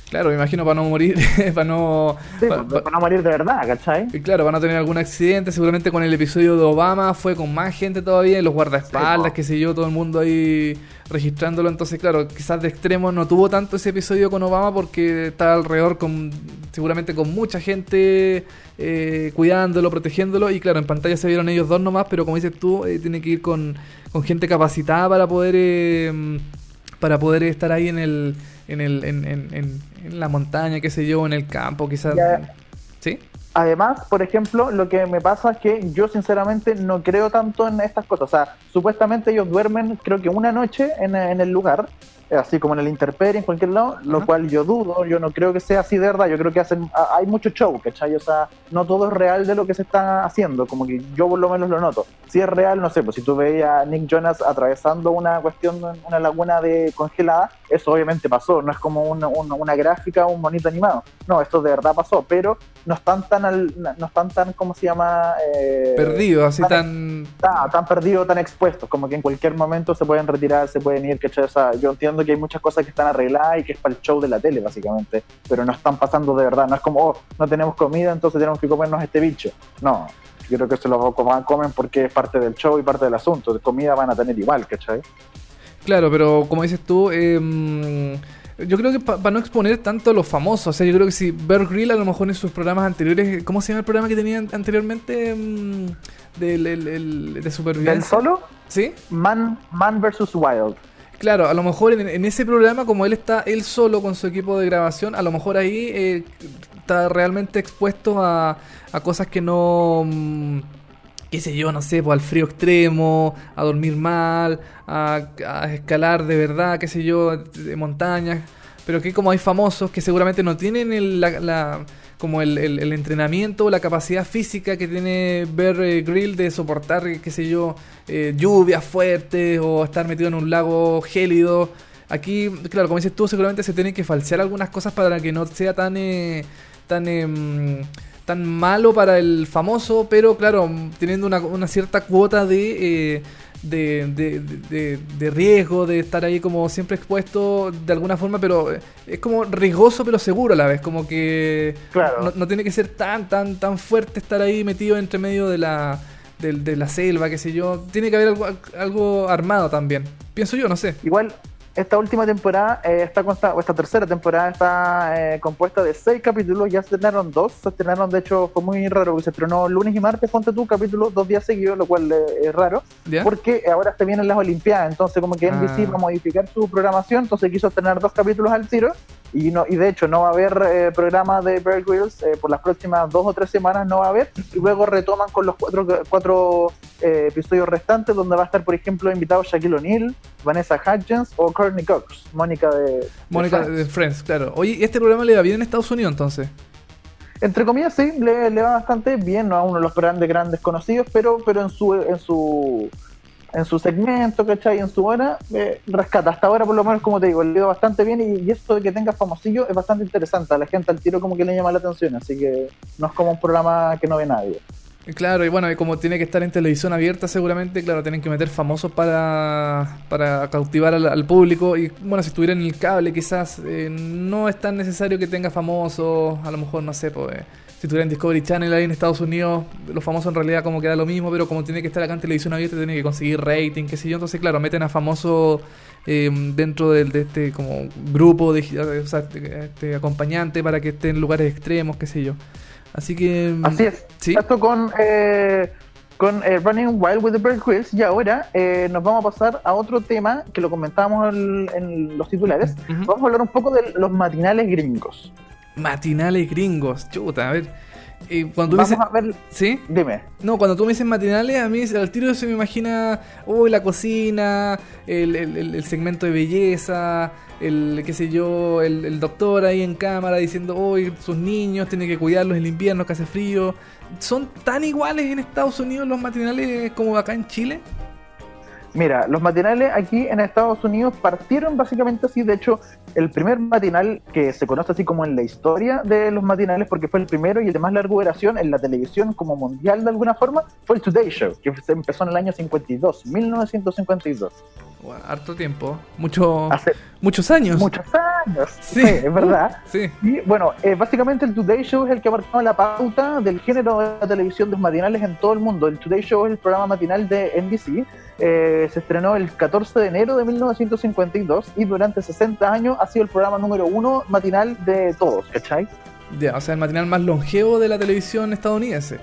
Claro, me imagino para no morir, [laughs] para no... Sí, pues, pa- para no morir de verdad, ¿cachai? y claro, van a tener algún accidente, seguramente con el episodio de Obama fue con más gente todavía, los guardaespaldas, Sí, qué sé yo, todo el mundo ahí registrándolo, entonces claro, quizás de extremo no tuvo tanto ese episodio con Obama porque estaba alrededor con seguramente con mucha gente eh, cuidándolo, protegiéndolo y claro, en pantalla se vieron ellos dos nomás, pero como dices tú, eh, tiene que ir con, con gente capacitada para poder eh, para poder estar ahí en el en el en, en- en- en la montaña, qué sé yo, en el campo, quizás. Ya. ¿Sí? Además, por ejemplo, lo que me pasa es que yo sinceramente no creo tanto en estas cosas. O sea, supuestamente ellos duermen creo que una noche en, en el lugar, eh, así como en el Interperie, en cualquier lado, lo cual yo dudo, yo no creo que sea así de verdad, yo creo que hacen, hay mucho show, ¿cachai? O sea, no todo es real de lo que se está haciendo, como que yo por lo menos lo noto. Si es real, no sé, pues si tú veías a Nick Jonas atravesando una cuestión, una laguna de congelada, eso obviamente pasó, no es como una, una, una gráfica, un monito animado. No, esto de verdad pasó, pero no están tan, al- no están tan, ¿cómo se llama? Eh, Perdido, así tan- tan. tan, tan perdidos, tan expuestos, como que en cualquier momento se pueden retirar, se pueden ir, ¿cachai? O sea, yo entiendo que hay muchas cosas que están arregladas y que es para el show de la tele, básicamente, pero no están pasando de verdad, no es como, oh, no tenemos comida, entonces tenemos que comernos este bicho. No, yo creo que se lo comen porque es parte del show y parte del asunto, de comida van a tener igual, ¿cachai? Claro, pero como dices tú, em, yo creo que para no exponer tanto a los famosos, o sea, yo creo que si Bear Grylls a lo mejor en sus programas anteriores, ¿cómo se llama el programa que tenían anteriormente em, del, el- el- de ¿Del supervivencia? solo? ¿Sí? Man, Man vs. Wild. Claro, a lo mejor en, en ese programa, como él está él solo con su equipo de grabación, a lo mejor ahí eh, está realmente expuesto a, a cosas que no, mm, qué sé yo, no sé, pues al frío extremo, a dormir mal, a, escalar de verdad, qué sé yo, de montañas. Pero que como hay famosos que seguramente no tienen el, la, la- como el, el- el entrenamiento o la capacidad física que tiene Bear eh, Grill de soportar, qué sé yo, eh, lluvias fuertes o estar metido en un lago gélido. aquí, claro, como dices tú, seguramente se tienen que falsear algunas cosas para que no sea tan, eh, tan, em, tan malo para el famoso, pero claro, teniendo una, una cierta cuota de, eh, de, de, de- de riesgo, de estar ahí como siempre expuesto de alguna forma, pero eh, es como riesgoso pero seguro a la vez, como que Claro. no, no tiene que ser tan, tan, tan fuerte estar ahí metido entre medio de la, de, la selva, qué sé yo. Tiene que haber algo, algo armado también. Pienso yo, no sé. Igual, esta última temporada eh, está consta- o esta tercera temporada está eh, compuesta de seis capítulos, ya se estrenaron dos, se estrenaron, de hecho, fue muy raro porque se estrenó lunes y martes, ponte tú, capítulos dos días seguidos, lo cual eh, es raro, ¿Ya? porque ahora se vienen las Olimpiadas, entonces como que NBC Ah. va a modificar su programación, entonces quiso estrenar dos capítulos al tiro, y no y de hecho no va a haber eh, programa de Bear Grylls eh, por las próximas dos o tres semanas, no va a haber, y luego retoman con los cuatro, cuatro eh, episodios restantes, donde va a estar, por ejemplo, invitado Shaquille O'Neal, Vanessa Hudgens o Courtney Cox, Mónica de, de Mónica Friends. de Friends, claro. Oye, ¿y ¿este programa le va bien en Estados Unidos entonces? Entre comillas, sí, le, le va bastante bien, no a uno de los grandes, grandes conocidos, pero, pero en su en su en su segmento, ¿cachai? En su hora, eh, rescata. Hasta ahora, por lo menos, como te digo, le ido bastante bien y, esto de que tenga famosillo es bastante interesante. A la gente al tiro como que le llama la atención, así que no es como un programa que no ve nadie. Eh, Claro, y bueno, como tiene que estar en televisión abierta seguramente, claro, tienen que meter famosos para, para cautivar al, público. Y bueno, si estuviera en el cable quizás eh, no es tan necesario que tenga famosos, a lo mejor no sé, pues... eh, si estuviera en Discovery Channel ahí en Estados Unidos, los famosos en realidad como queda lo mismo, pero como tiene que estar acá en televisión abierta, tiene que conseguir rating, qué sé yo. Entonces, claro, meten a famosos eh, dentro del, de este como grupo de o sea, este, este acompañante para que esté en lugares extremos, qué sé yo. Así que... Así es. Sí. Esto con, eh, con eh, Running Wild with the Bear Grylls. Y ahora eh, nos vamos a pasar a otro tema que lo comentábamos en, en los titulares. Vamos a hablar un poco de los matinales gringos. Matinales gringos, chuta, a ver. eh, cuando tú Vamos dices. a ver, ¿Sí? dime. No, cuando tú me dices matinales, a mí al tiro se me imagina. Uy, la cocina, el, el- el- el segmento de belleza, el, qué sé yo, el, el doctor ahí en cámara diciendo, uy, sus niños, tiene que cuidarlos en el invierno que hace frío. ¿Son tan iguales en Estados Unidos los matinales como acá en Chile? Mira, los matinales aquí en Estados Unidos partieron básicamente así. De hecho, el primer matinal que se conoce así como en la historia de los matinales, porque fue el primero y el de más larga duración en la televisión como mundial de alguna forma, fue el Today Show, que se empezó en el año 52, 1952. Bueno, harto tiempo, mucho, Hace muchos años. muchos años. Sí. Sí, es verdad. [laughs] Sí. Y bueno, eh, básicamente el Today Show es el que ha marcado la pauta del género de la televisión de los matinales en todo el mundo. El Today Show es el programa matinal de NBC. Eh, se estrenó el 14 de enero de 1952 y durante 60 años ha sido el programa número uno matinal de todos, ¿cachai? Ya, o sea, el matinal más longevo de la televisión estadounidense.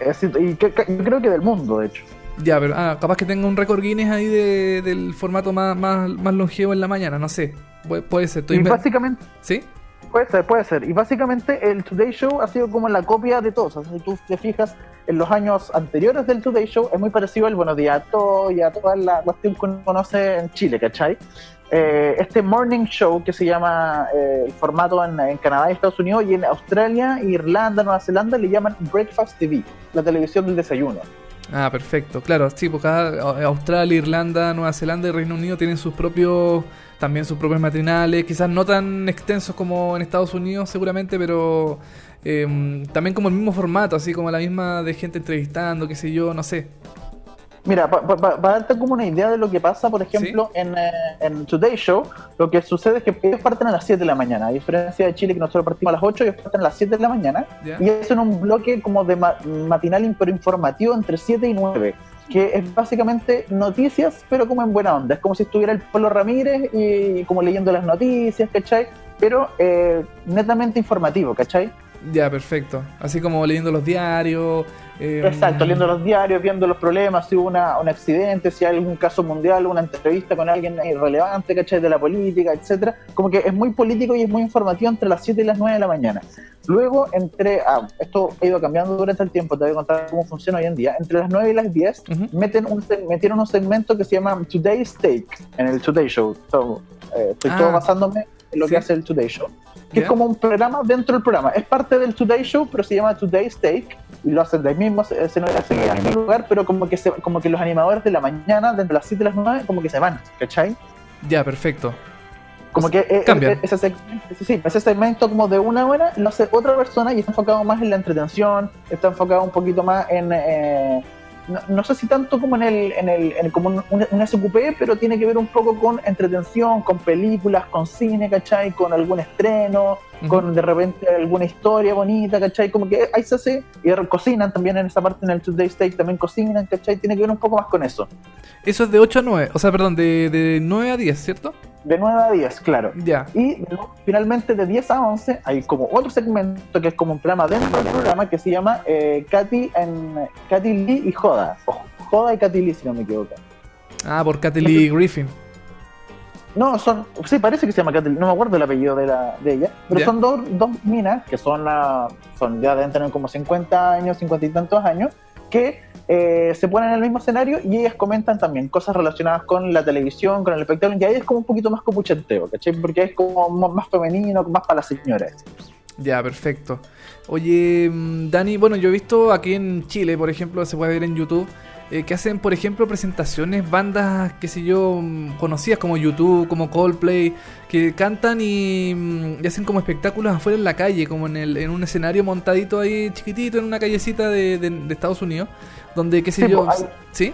Es decir, y que- que- yo creo que del mundo, de hecho. Ya, pero ah, capaz que tenga un récord Guinness ahí de, del formato más, más, más longevo en la mañana, no sé. Pu- puede ser, estoy Y básicamente, ¿Sí? Puede ser, puede ser. Y básicamente el Today Show ha sido como la copia de todos. O si tú te fijas en los años anteriores del Today Show, es muy parecido al Buenos Días a todos y a toda la cuestión que uno conoce en Chile, ¿cachai? Eh, este Morning Show que se llama eh, el formato en, Canadá y Estados Unidos y en Australia, Irlanda, Nueva Zelanda le llaman Breakfast TV, la televisión del desayuno. Ah, perfecto. Claro, sí, porque eh, Australia, Irlanda, Nueva Zelanda y Reino Unido tienen sus propios, también sus propios matinales, quizás no tan extensos como en Estados Unidos seguramente, pero eh, también como el mismo formato, así como la misma de gente entrevistando, qué sé yo, no sé. Mira, para darte como una idea de lo que pasa, por ejemplo, en, eh, en Today Show, lo que sucede es que ellos parten a las 7 de la mañana, a diferencia de Chile que nosotros partimos a las 8, ellos parten a las 7 de la mañana ¿Ya? y hacen un bloque como de ma- matinal pero informativo entre 7 y 9, que es básicamente noticias, pero como en buena onda. Es como si estuviera el Polo Ramírez y como leyendo las noticias, ¿cachai? Pero eh, netamente informativo, ¿cachai? Ya, perfecto. Así como leyendo los diarios. eh, Exacto, leyendo los diarios, viendo los problemas, si hubo una, un accidente, si hay algún caso mundial, una entrevista con alguien irrelevante, ¿cachai? De la política, etcétera. Como que es muy político y es muy informativo entre las 7 y las 9 de la mañana. Luego, entre. Ah, esto ha ido cambiando durante el tiempo, te voy a contar cómo funciona hoy en día. Entre las 9 y las 10 Ujú. meten un, metieron un segmento que se llama Today's Take en el Today Show. So, eh, estoy Ah. todo basándome en lo Sí. que hace el Today Show. Que Ya. es como un programa dentro del programa. Es parte del Today Show, pero se llama Today's Take y lo hacen del mismo escenografía, en el mismo lugar, pero como que se, como que los animadores de la mañana, desde las 7 y las 9, como que se van, ¿cachai? Ya, perfecto. Como que eh, Cambian. eh, ese, segmento, sí, ese segmento como de una hora lo hace otra persona y está enfocado más en la entretención, está enfocado un poquito más en... eh, no, no sé si tanto como en el, en el, en como un, un- un SQP, pero tiene que ver un poco con entretención, con películas, con cine, ¿cachai? Con algún estreno, Con de repente alguna historia bonita, ¿cachai? Como que ahí se hace, y cocinan también en esa parte en el Tuesday State, también cocinan, ¿cachai? Tiene que ver un poco más con eso. Eso es de 8 a 9, o sea, perdón, de, de 9 a 10, ¿cierto? De 9 a 10, claro. Ya. Y finalmente de 10 a 11 hay como otro segmento que es como un programa dentro del programa que se llama eh, Katy, en, Katy Lee y Joda. O Joda y Katy Lee, si no me equivoco. Ah, por Katy Lee Griffin. No, son, sí, parece que se llama Katy Lee, no me acuerdo el apellido de, la, de ella, pero son dos, dos minas que son, ah, son ya deben tener como 50 años, 50 y tantos años, que eh, se ponen en el mismo escenario y ellas comentan también cosas relacionadas con la televisión, con el espectáculo, y ahí es como un poquito más copuchenteo, ¿cachai? Porque es como más más femenino, más para las señoras. Ya, perfecto. Oye, mm, Dani, bueno, yo he visto aquí en Chile, por ejemplo, se puede ver en YouTube, eh, que hacen, por ejemplo, presentaciones, bandas, qué sé yo, mm, conocidas como YouTube, como Coldplay, que cantan y, mm, y hacen como espectáculos afuera en la calle, como en, el, en un escenario montadito ahí chiquitito, en una callecita de, de- de Estados Unidos, donde, qué sé Sí, yo, pues, hay- ¿sí?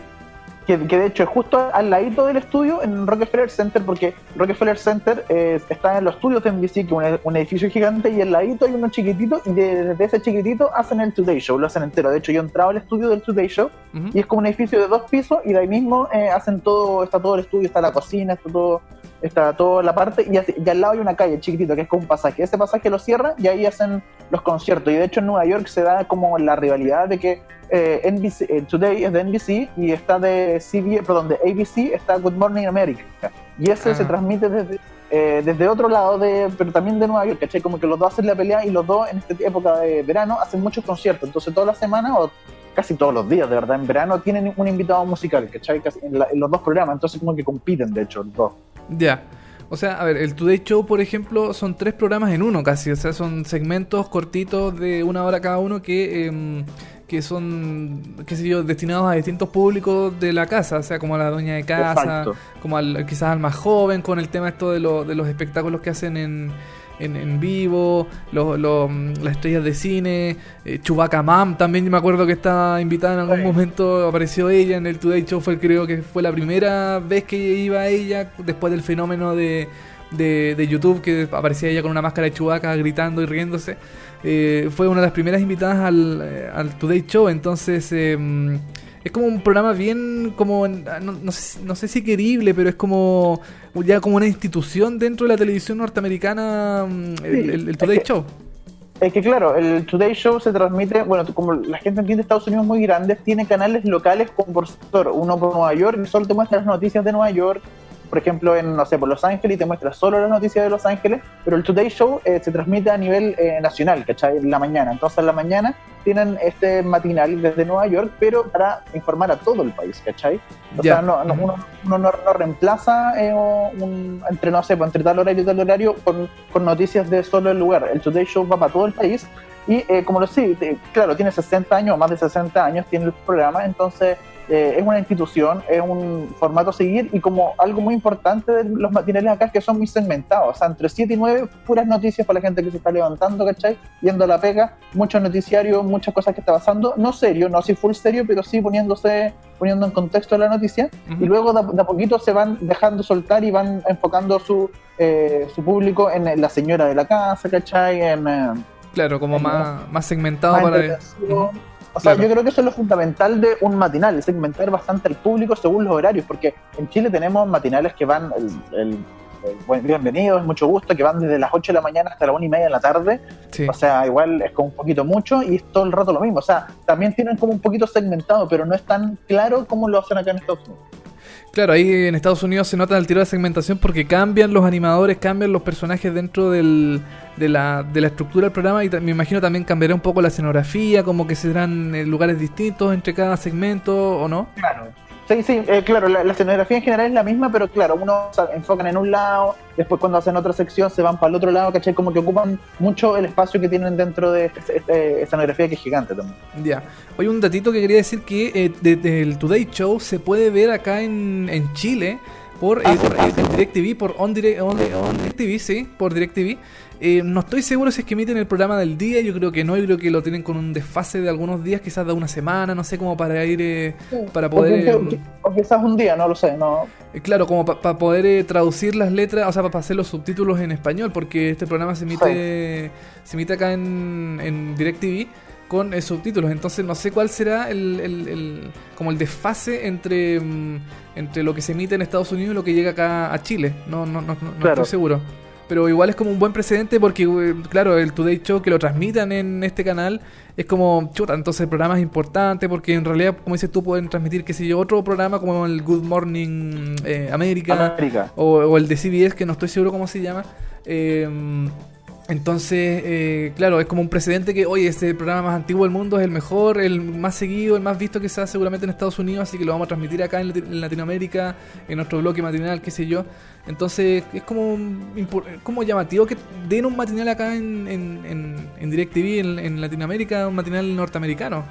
Que, que de hecho es justo al ladito del estudio en Rockefeller Center, porque Rockefeller Center eh, está en los estudios de NBC, que es un, un edificio gigante, y al ladito hay uno chiquitito, y de- desde ese chiquitito hacen el Today Show, lo hacen entero. De hecho, yo he entrado al estudio del Today Show, y es como un edificio de dos pisos, y de ahí mismo eh, hacen todo, está todo el estudio, está la cocina, está todo está toda la parte, y, así- y al lado hay una calle chiquitito, que es como un pasaje. Ese pasaje lo cierran, y ahí hacen los conciertos. Y de hecho en Nueva York se da como la rivalidad de que eh, NBC, eh, Today es de NBC y está de CBS, perdón, de ABC está Good Morning America. Y ese Ah. se transmite desde, eh, desde otro lado, de, pero también de Nueva York, ¿cachai? Como que los dos hacen la pelea y los dos en esta época de verano hacen muchos conciertos. Entonces toda la semana o casi todos los días, de verdad, en verano tienen un invitado musical, ¿cachai? Casi en, la- en los dos programas. Entonces como que compiten, de hecho, los dos. Ya. O sea, a ver, el Today Show, por ejemplo, son tres programas en uno casi. O sea, son segmentos cortitos de una hora cada uno que, em, que son, qué sé yo, destinados a distintos públicos de la casa. O sea, como a la dueña de casa, Exacto. como al, quizás al más joven, con el tema esto de, lo- de los espectáculos que hacen en, en, en vivo, los, los, mm, las estrellas de cine, eh, Chewbacca Mam también me acuerdo que estaba invitada en algún Sí. momento, apareció ella en el Today Show, fue creo que fue la primera vez que iba ella después del fenómeno de, de, de YouTube que aparecía ella con una máscara de Chewbacca gritando y riéndose. Eh, fue una de las primeras invitadas al, eh, al Today Show, entonces... eh, es como un programa bien, como, no, no sé, no sé si querible, pero es como ya como una institución dentro de la televisión norteamericana, mm, el, Sí, el- el es Today Show. Es que claro, el Today Show se transmite, bueno, como la gente entiende Estados Unidos muy grandes, tiene canales locales como por sector, uno por Nueva York y solo te muestra las noticias de Nueva York, por ejemplo, en, no sé, por Los Ángeles y te muestra solo las noticias de Los Ángeles, pero el Today Show eh, se transmite a nivel eh, nacional, ¿cachai? En la mañana. Entonces, en la mañana tienen este matinal desde Nueva York, pero para informar a todo el país, ¿cachai? O sea, no, no- uno, uno no, no reemplaza eh, un, entre, no sé, pues, entre tal horario y tal horario con, con noticias de solo el lugar. El Today Show va para todo el país y eh, como lo sí, claro, tiene 60 años, más de 60 años tiene el programa, entonces eh, es una institución, es un formato a seguir y como algo muy importante de los matinales acá es que son muy segmentados, o sea, entre 7 y 9 puras noticias para la gente que se está levantando, ¿cachai? Yendo a la pega, muchos noticiarios, muchas cosas que está pasando, no serio, no así full serio, pero sí poniéndose, poniendo en contexto la noticia y luego de, a- de a poquito se van dejando soltar y van enfocando su, eh, su público en la señora de la casa, ¿cachai? En, eh, Claro, como más, más segmentado más para... Ujú. O sea, Claro. yo creo que eso es lo fundamental de un matinal, segmentar bastante al público según los horarios, porque en Chile tenemos matinales que van, el, el- el buen- bienvenidos, mucho gusto, que van desde las 8 de la mañana hasta la 1 y media de la tarde, Sí. o sea, igual es como un poquito mucho y es todo el rato lo mismo, o sea, también tienen como un poquito segmentado, pero no es tan claro como lo hacen acá en Estados Unidos. Claro, ahí en Estados Unidos se nota el tiro de segmentación porque cambian los animadores, cambian los personajes dentro del, de, la, de la estructura del programa y me imagino también cambiará un poco la escenografía, como que serán eh, lugares distintos entre cada segmento o no. Claro. Sí, sí, eh, claro, la, la escenografía en general es la misma, pero claro, uno se enfocan en un lado, después cuando hacen otra sección se van para el otro lado, ¿cachai? Como que ocupan mucho el espacio que tienen dentro de esta esta escenografía que es gigante también. Ya. Hoy un datito que quería decir que eh, del Today Show se puede ver acá en, en Chile por, eh, por eh, DirecTV, por On, on, on DirecTV, sí, por DirecTV. Eh, no estoy seguro si es que emiten el programa del día, yo creo que no, yo creo que lo tienen con un desfase de algunos días, quizás de una semana, no sé, como para ir, eh, para poder... O, qui- o quizás un día, no lo sé, no. Eh, Claro, como para poder eh, traducir las letras, o sea, para hacer los subtítulos en español, porque este programa se emite, se emite acá en, en DirecTV con eh, subtítulos, entonces no sé cuál será el, el- el- como el desfase entre, mm, entre lo que se emite en Estados Unidos y lo que llega acá a Chile, no, no, no, no- no Claro. estoy seguro. Pero igual es como un buen precedente porque, eh, claro, el Today Show que lo transmitan en este canal es como, chuta, entonces el programa es importante porque en realidad, como dices tú, pueden transmitir, qué sé yo, otro programa como el Good Morning eh, America América. o, o el de CBS, que no estoy seguro cómo se llama. Eh, entonces, eh, claro, es como un precedente que, oye, este programa más antiguo del mundo es el mejor, el más seguido, el más visto que sea seguramente en Estados Unidos, así que lo vamos a transmitir acá en, Lati- en Latinoamérica, en nuestro bloque matinal, qué sé yo. Entonces, es como, como llamativo que den un matinal acá en, en, en, en DirecTV, en, en Latinoamérica, un matinal norteamericano.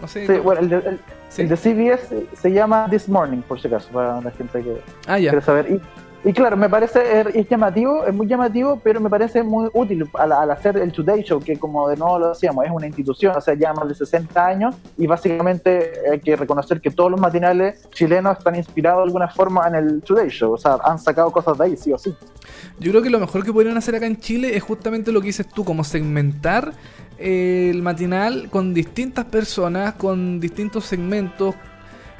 No sé. Sí, bueno, el de, el, Sí. el de CBS se llama This Morning, por si acaso, para la gente que Ah, ya. quiere saber. Y, y claro, me parece, es llamativo, es muy llamativo, pero me parece muy útil al, hacer el Today Show, que como de nuevo lo decíamos, es una institución, o sea, ya más de 60 años, y básicamente hay que reconocer que todos los matinales chilenos están inspirados de alguna forma en el Today Show, o sea, han sacado cosas de ahí, sí o sí. Yo creo que lo mejor que podrían hacer acá en Chile es justamente lo que dices tú, como segmentar eh, el matinal con distintas personas, con distintos segmentos,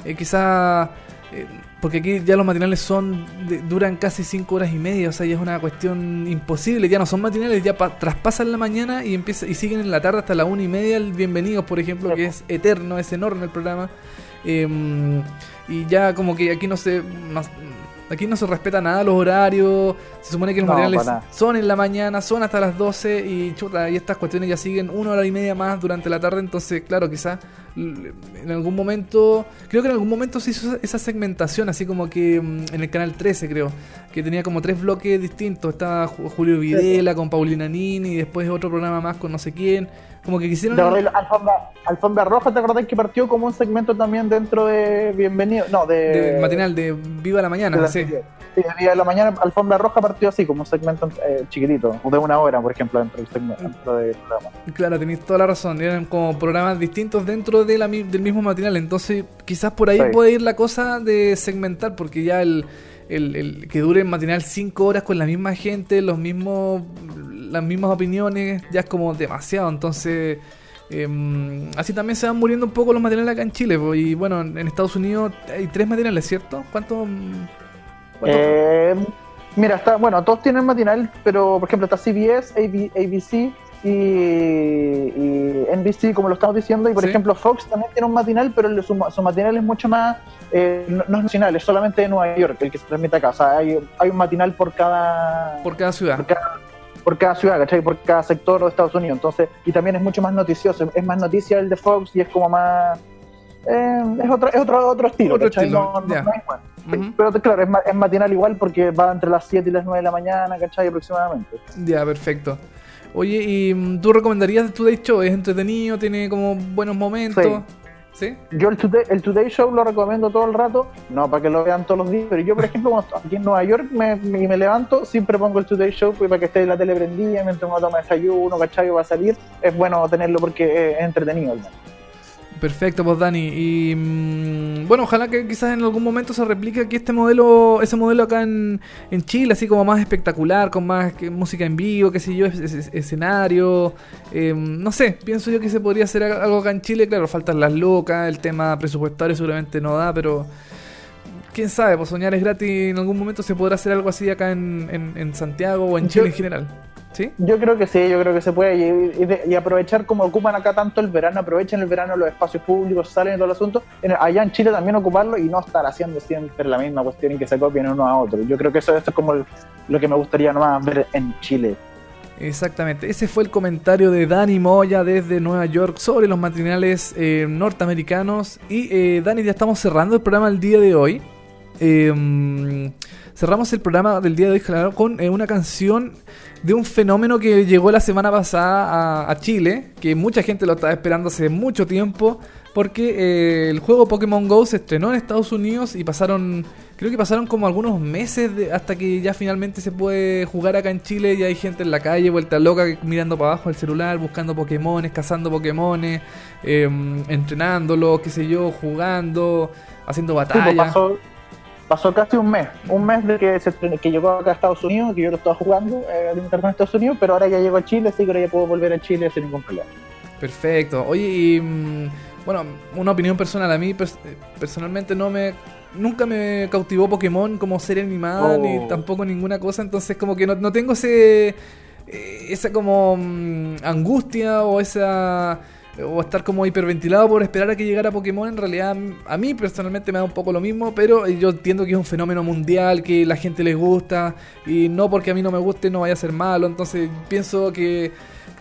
eh, quizá... eh, porque aquí ya los matinales son de- duran casi 5 horas y media, o sea, ya es una cuestión imposible, ya no son matinales, ya pa- traspasan la mañana y empieza y siguen en la tarde hasta la una y media el Bienvenidos, por ejemplo, que es eterno, es enorme el programa. Em, y ya como que aquí no se no- aquí no se respeta nada los horarios, se supone que los No, materiales son en la mañana, son hasta las 12 y chuta, y estas cuestiones ya siguen una hora y media más durante la tarde, entonces claro, quizás en algún momento, creo que en algún momento se hizo esa segmentación, así como que mm, en el canal 13 creo, que tenía como tres bloques distintos, estaba Ju- Julio Videla con Paulina Nini y después otro programa más con no sé quién, como que quisieron... ¿Te acordás? Alfombra, Alfombra Roja, ¿te acordás que partió como un segmento también dentro de Bienvenido? No, de... de matinal de Viva la Mañana, de la- sí. Sí, de día de la mañana, Alfombra Roja partió así, como un segmento eh, chiquitito, de una hora, por ejemplo, dentro del, segmento, dentro del programa. Claro, tenéis toda la razón. Eran como programas distintos dentro de la del mismo matinal. Entonces, quizás por ahí Sí. puede ir la cosa de segmentar, porque ya el, el, que dure el matinal 5 horas con la misma gente, los mismos las mismas opiniones, ya es como demasiado. Entonces, em, así también se van muriendo un poco los matinales acá en Chile. Y bueno, en Estados Unidos hay tres matinales, ¿cierto? ¿Cuántos? cuántos- Eh, mira, está, bueno, todos tienen matinal, pero por ejemplo está CBS, AB ABC y, y NBC, como lo estamos diciendo, y por Sí. ejemplo Fox también tiene un matinal, pero su, su matinal es mucho más, eh, no, no es nacional, es solamente de Nueva York el que se transmite acá, o sea, hay, hay un matinal por cada... por cada ciudad. por cada, por cada ciudad, ¿cachai? Por cada sector de Estados Unidos. Entonces, y también es mucho más noticioso. Es más noticia el de Fox y es como más. eh, es otro, es otro, otro estilo, Otro estilo, No, no- ya. no es igual. Ujú. Pero claro, es, ma- es matinal igual porque va entre las 7 y las 9 de la mañana, ¿cachai? Aproximadamente. Ya, perfecto. Oye, ¿y mm, tú recomendarías el Today Show? ¿Es entretenido? ¿Tiene como buenos momentos? ¿Sí? Yo el Today, el Today Show lo recomiendo todo el rato, no para que lo vean todos los días, pero yo, por ejemplo, cuando estoy aquí en Nueva York me, me, me levanto, siempre pongo el Today Show pues, para que esté la tele prendida, mientras uno toma desayuno, ¿cachai? Va a salir, es bueno tenerlo porque es entretenido. ¿no? Perfecto, pues Dani. Y mm, bueno, ojalá que quizás en algún momento se replique aquí este modelo, ese modelo acá en, en Chile, así como más espectacular, con más que- música en vivo, qué sé yo, es- es- escenario. eh, no sé, pienso yo que se podría hacer algo acá en Chile. Claro, faltan las locas, el tema presupuestario seguramente no da, pero quién sabe, pues soñar es gratis. En algún momento se podrá hacer algo así acá en, en- en Santiago o en Chile Yo- en general. ¿Sí? Yo creo que sí, yo creo que se puede. Y, y de- y aprovechar como ocupan acá tanto el verano, aprovechen el verano los espacios públicos, salen y todo el asunto. En- allá en Chile también ocuparlo y no estar haciendo siempre la misma cuestión y que se copien uno a otro. Yo creo que eso, eso es como el- lo que me gustaría nomás ver en Chile. Exactamente, ese fue el comentario de Dani Moya desde Nueva York sobre los matinales eh, norteamericanos. Y eh, Dani, ya estamos cerrando el programa el día de hoy. Eh, cerramos el programa del día de hoy claro, con eh, una canción de un fenómeno que llegó la semana pasada a, a Chile, que mucha gente lo estaba esperando hace mucho tiempo, porque eh, el juego Pokémon Go se estrenó en Estados Unidos y pasaron creo que pasaron como algunos meses de- hasta que ya finalmente se puede jugar acá en Chile y hay gente en la calle vuelta loca mirando para abajo el celular, buscando Pokémones, cazando Pokémones, eh, entrenándolos, qué sé yo, jugando, haciendo Sí, pues, batalla. Pasó, casi un mes, un mes de que, se, que llegó acá a Estados Unidos, que yo lo estaba jugando eh, en Estados Unidos, pero ahora ya llegó a Chile, así que ahora ya puedo volver a Chile sin ningún problema. Perfecto. Oye, y mm, bueno, una opinión personal. A mí eh, personalmente no me... Nunca me cautivó Pokémon como serie animada, Oh. ni tampoco ninguna cosa. Entonces como que no, no tengo ese... eh, Esa como mm, angustia o esa... O estar como hiperventilado por esperar a que llegara Pokémon. En realidad a mí personalmente me da un poco lo mismo. Pero yo entiendo que es un fenómeno mundial, que la gente le gusta. Y no porque a mí no me guste no vaya a ser malo. Entonces pienso que...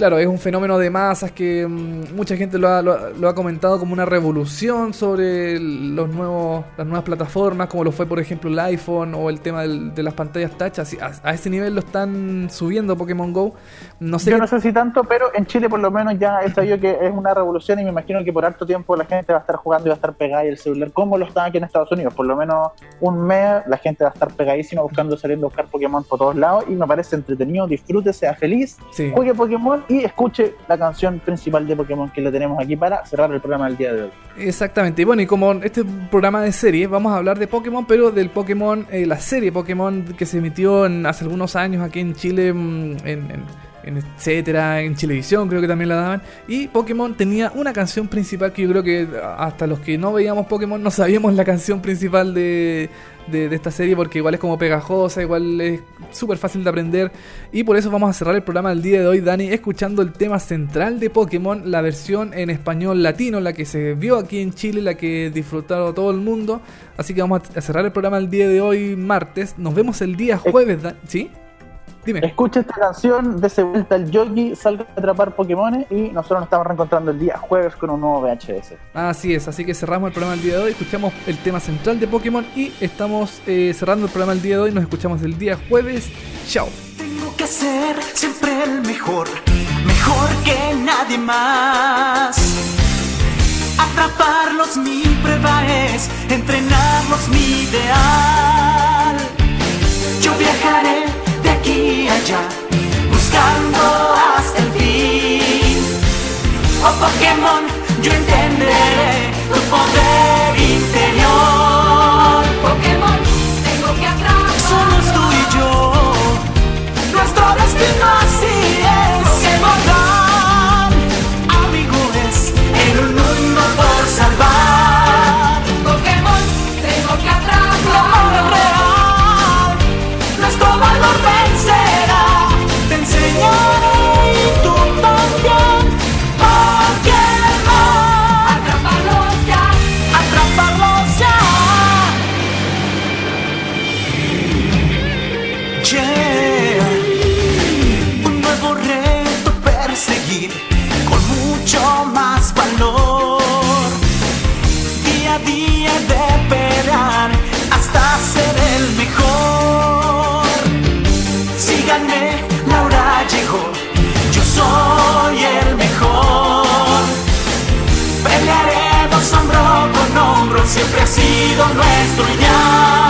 Claro, es un fenómeno de masas que mm, mucha gente lo ha, lo ha- lo ha comentado como una revolución sobre el- los nuevos, las nuevas plataformas, como lo fue por ejemplo el iPhone o el tema del- de las pantallas touch. A, a ese nivel lo están subiendo Pokémon Go. No sé Yo no sé si tanto, pero en Chile por lo menos ya he sabido que es una revolución y me imagino que por harto tiempo la gente va a estar jugando y va a estar pegada y el celular, como lo están aquí en Estados Unidos. Por lo menos un mes la gente va a estar pegadísima buscando, saliendo a buscar Pokémon por todos lados y me parece entretenido, disfrute, sea feliz, Sí. juegue Pokémon y escuche la canción principal de Pokémon que la tenemos aquí para cerrar el programa del día de hoy. Exactamente, y bueno, y como este es un programa de serie, vamos a hablar de Pokémon, pero del Pokémon, eh, la serie Pokémon que se emitió en- hace algunos años aquí en Chile, mm, en- en etcétera, en Chilevisión creo que también la daban, y Pokémon tenía una canción principal que yo creo que hasta los que no veíamos Pokémon no sabíamos la canción principal de, de, esta serie porque igual es como pegajosa, igual es súper fácil de aprender, y por eso vamos a cerrar el programa del día de hoy, Dani, escuchando el tema central de Pokémon, la versión en español latino, la que se vio aquí en Chile, la que disfrutaron todo el mundo. Así que vamos a cerrar el programa el día de hoy, martes. Nos vemos el día jueves, ¿sí? Dime. Escuche esta canción, dese vuelta al yogi, salga a atrapar Pokémon y nosotros nos estamos reencontrando el día jueves con un nuevo VHS. Así es, así que cerramos el programa el día de hoy, escuchamos el tema central de Pokémon y estamos eh, cerrando el programa el día de hoy. Nos escuchamos el día jueves. Chao. Tengo que ser siempre el mejor, mejor que nadie más. Atraparlos mi prueba es, entrenarlos mi ideal. Yo viajaré aquí allá, buscando hasta el fin. Oh Pokémon, yo entenderé tu poder interior. Pokémon, tengo que atrapar. Somos tú y yo. Nuestro destino siempre ha sido nuestro ideal.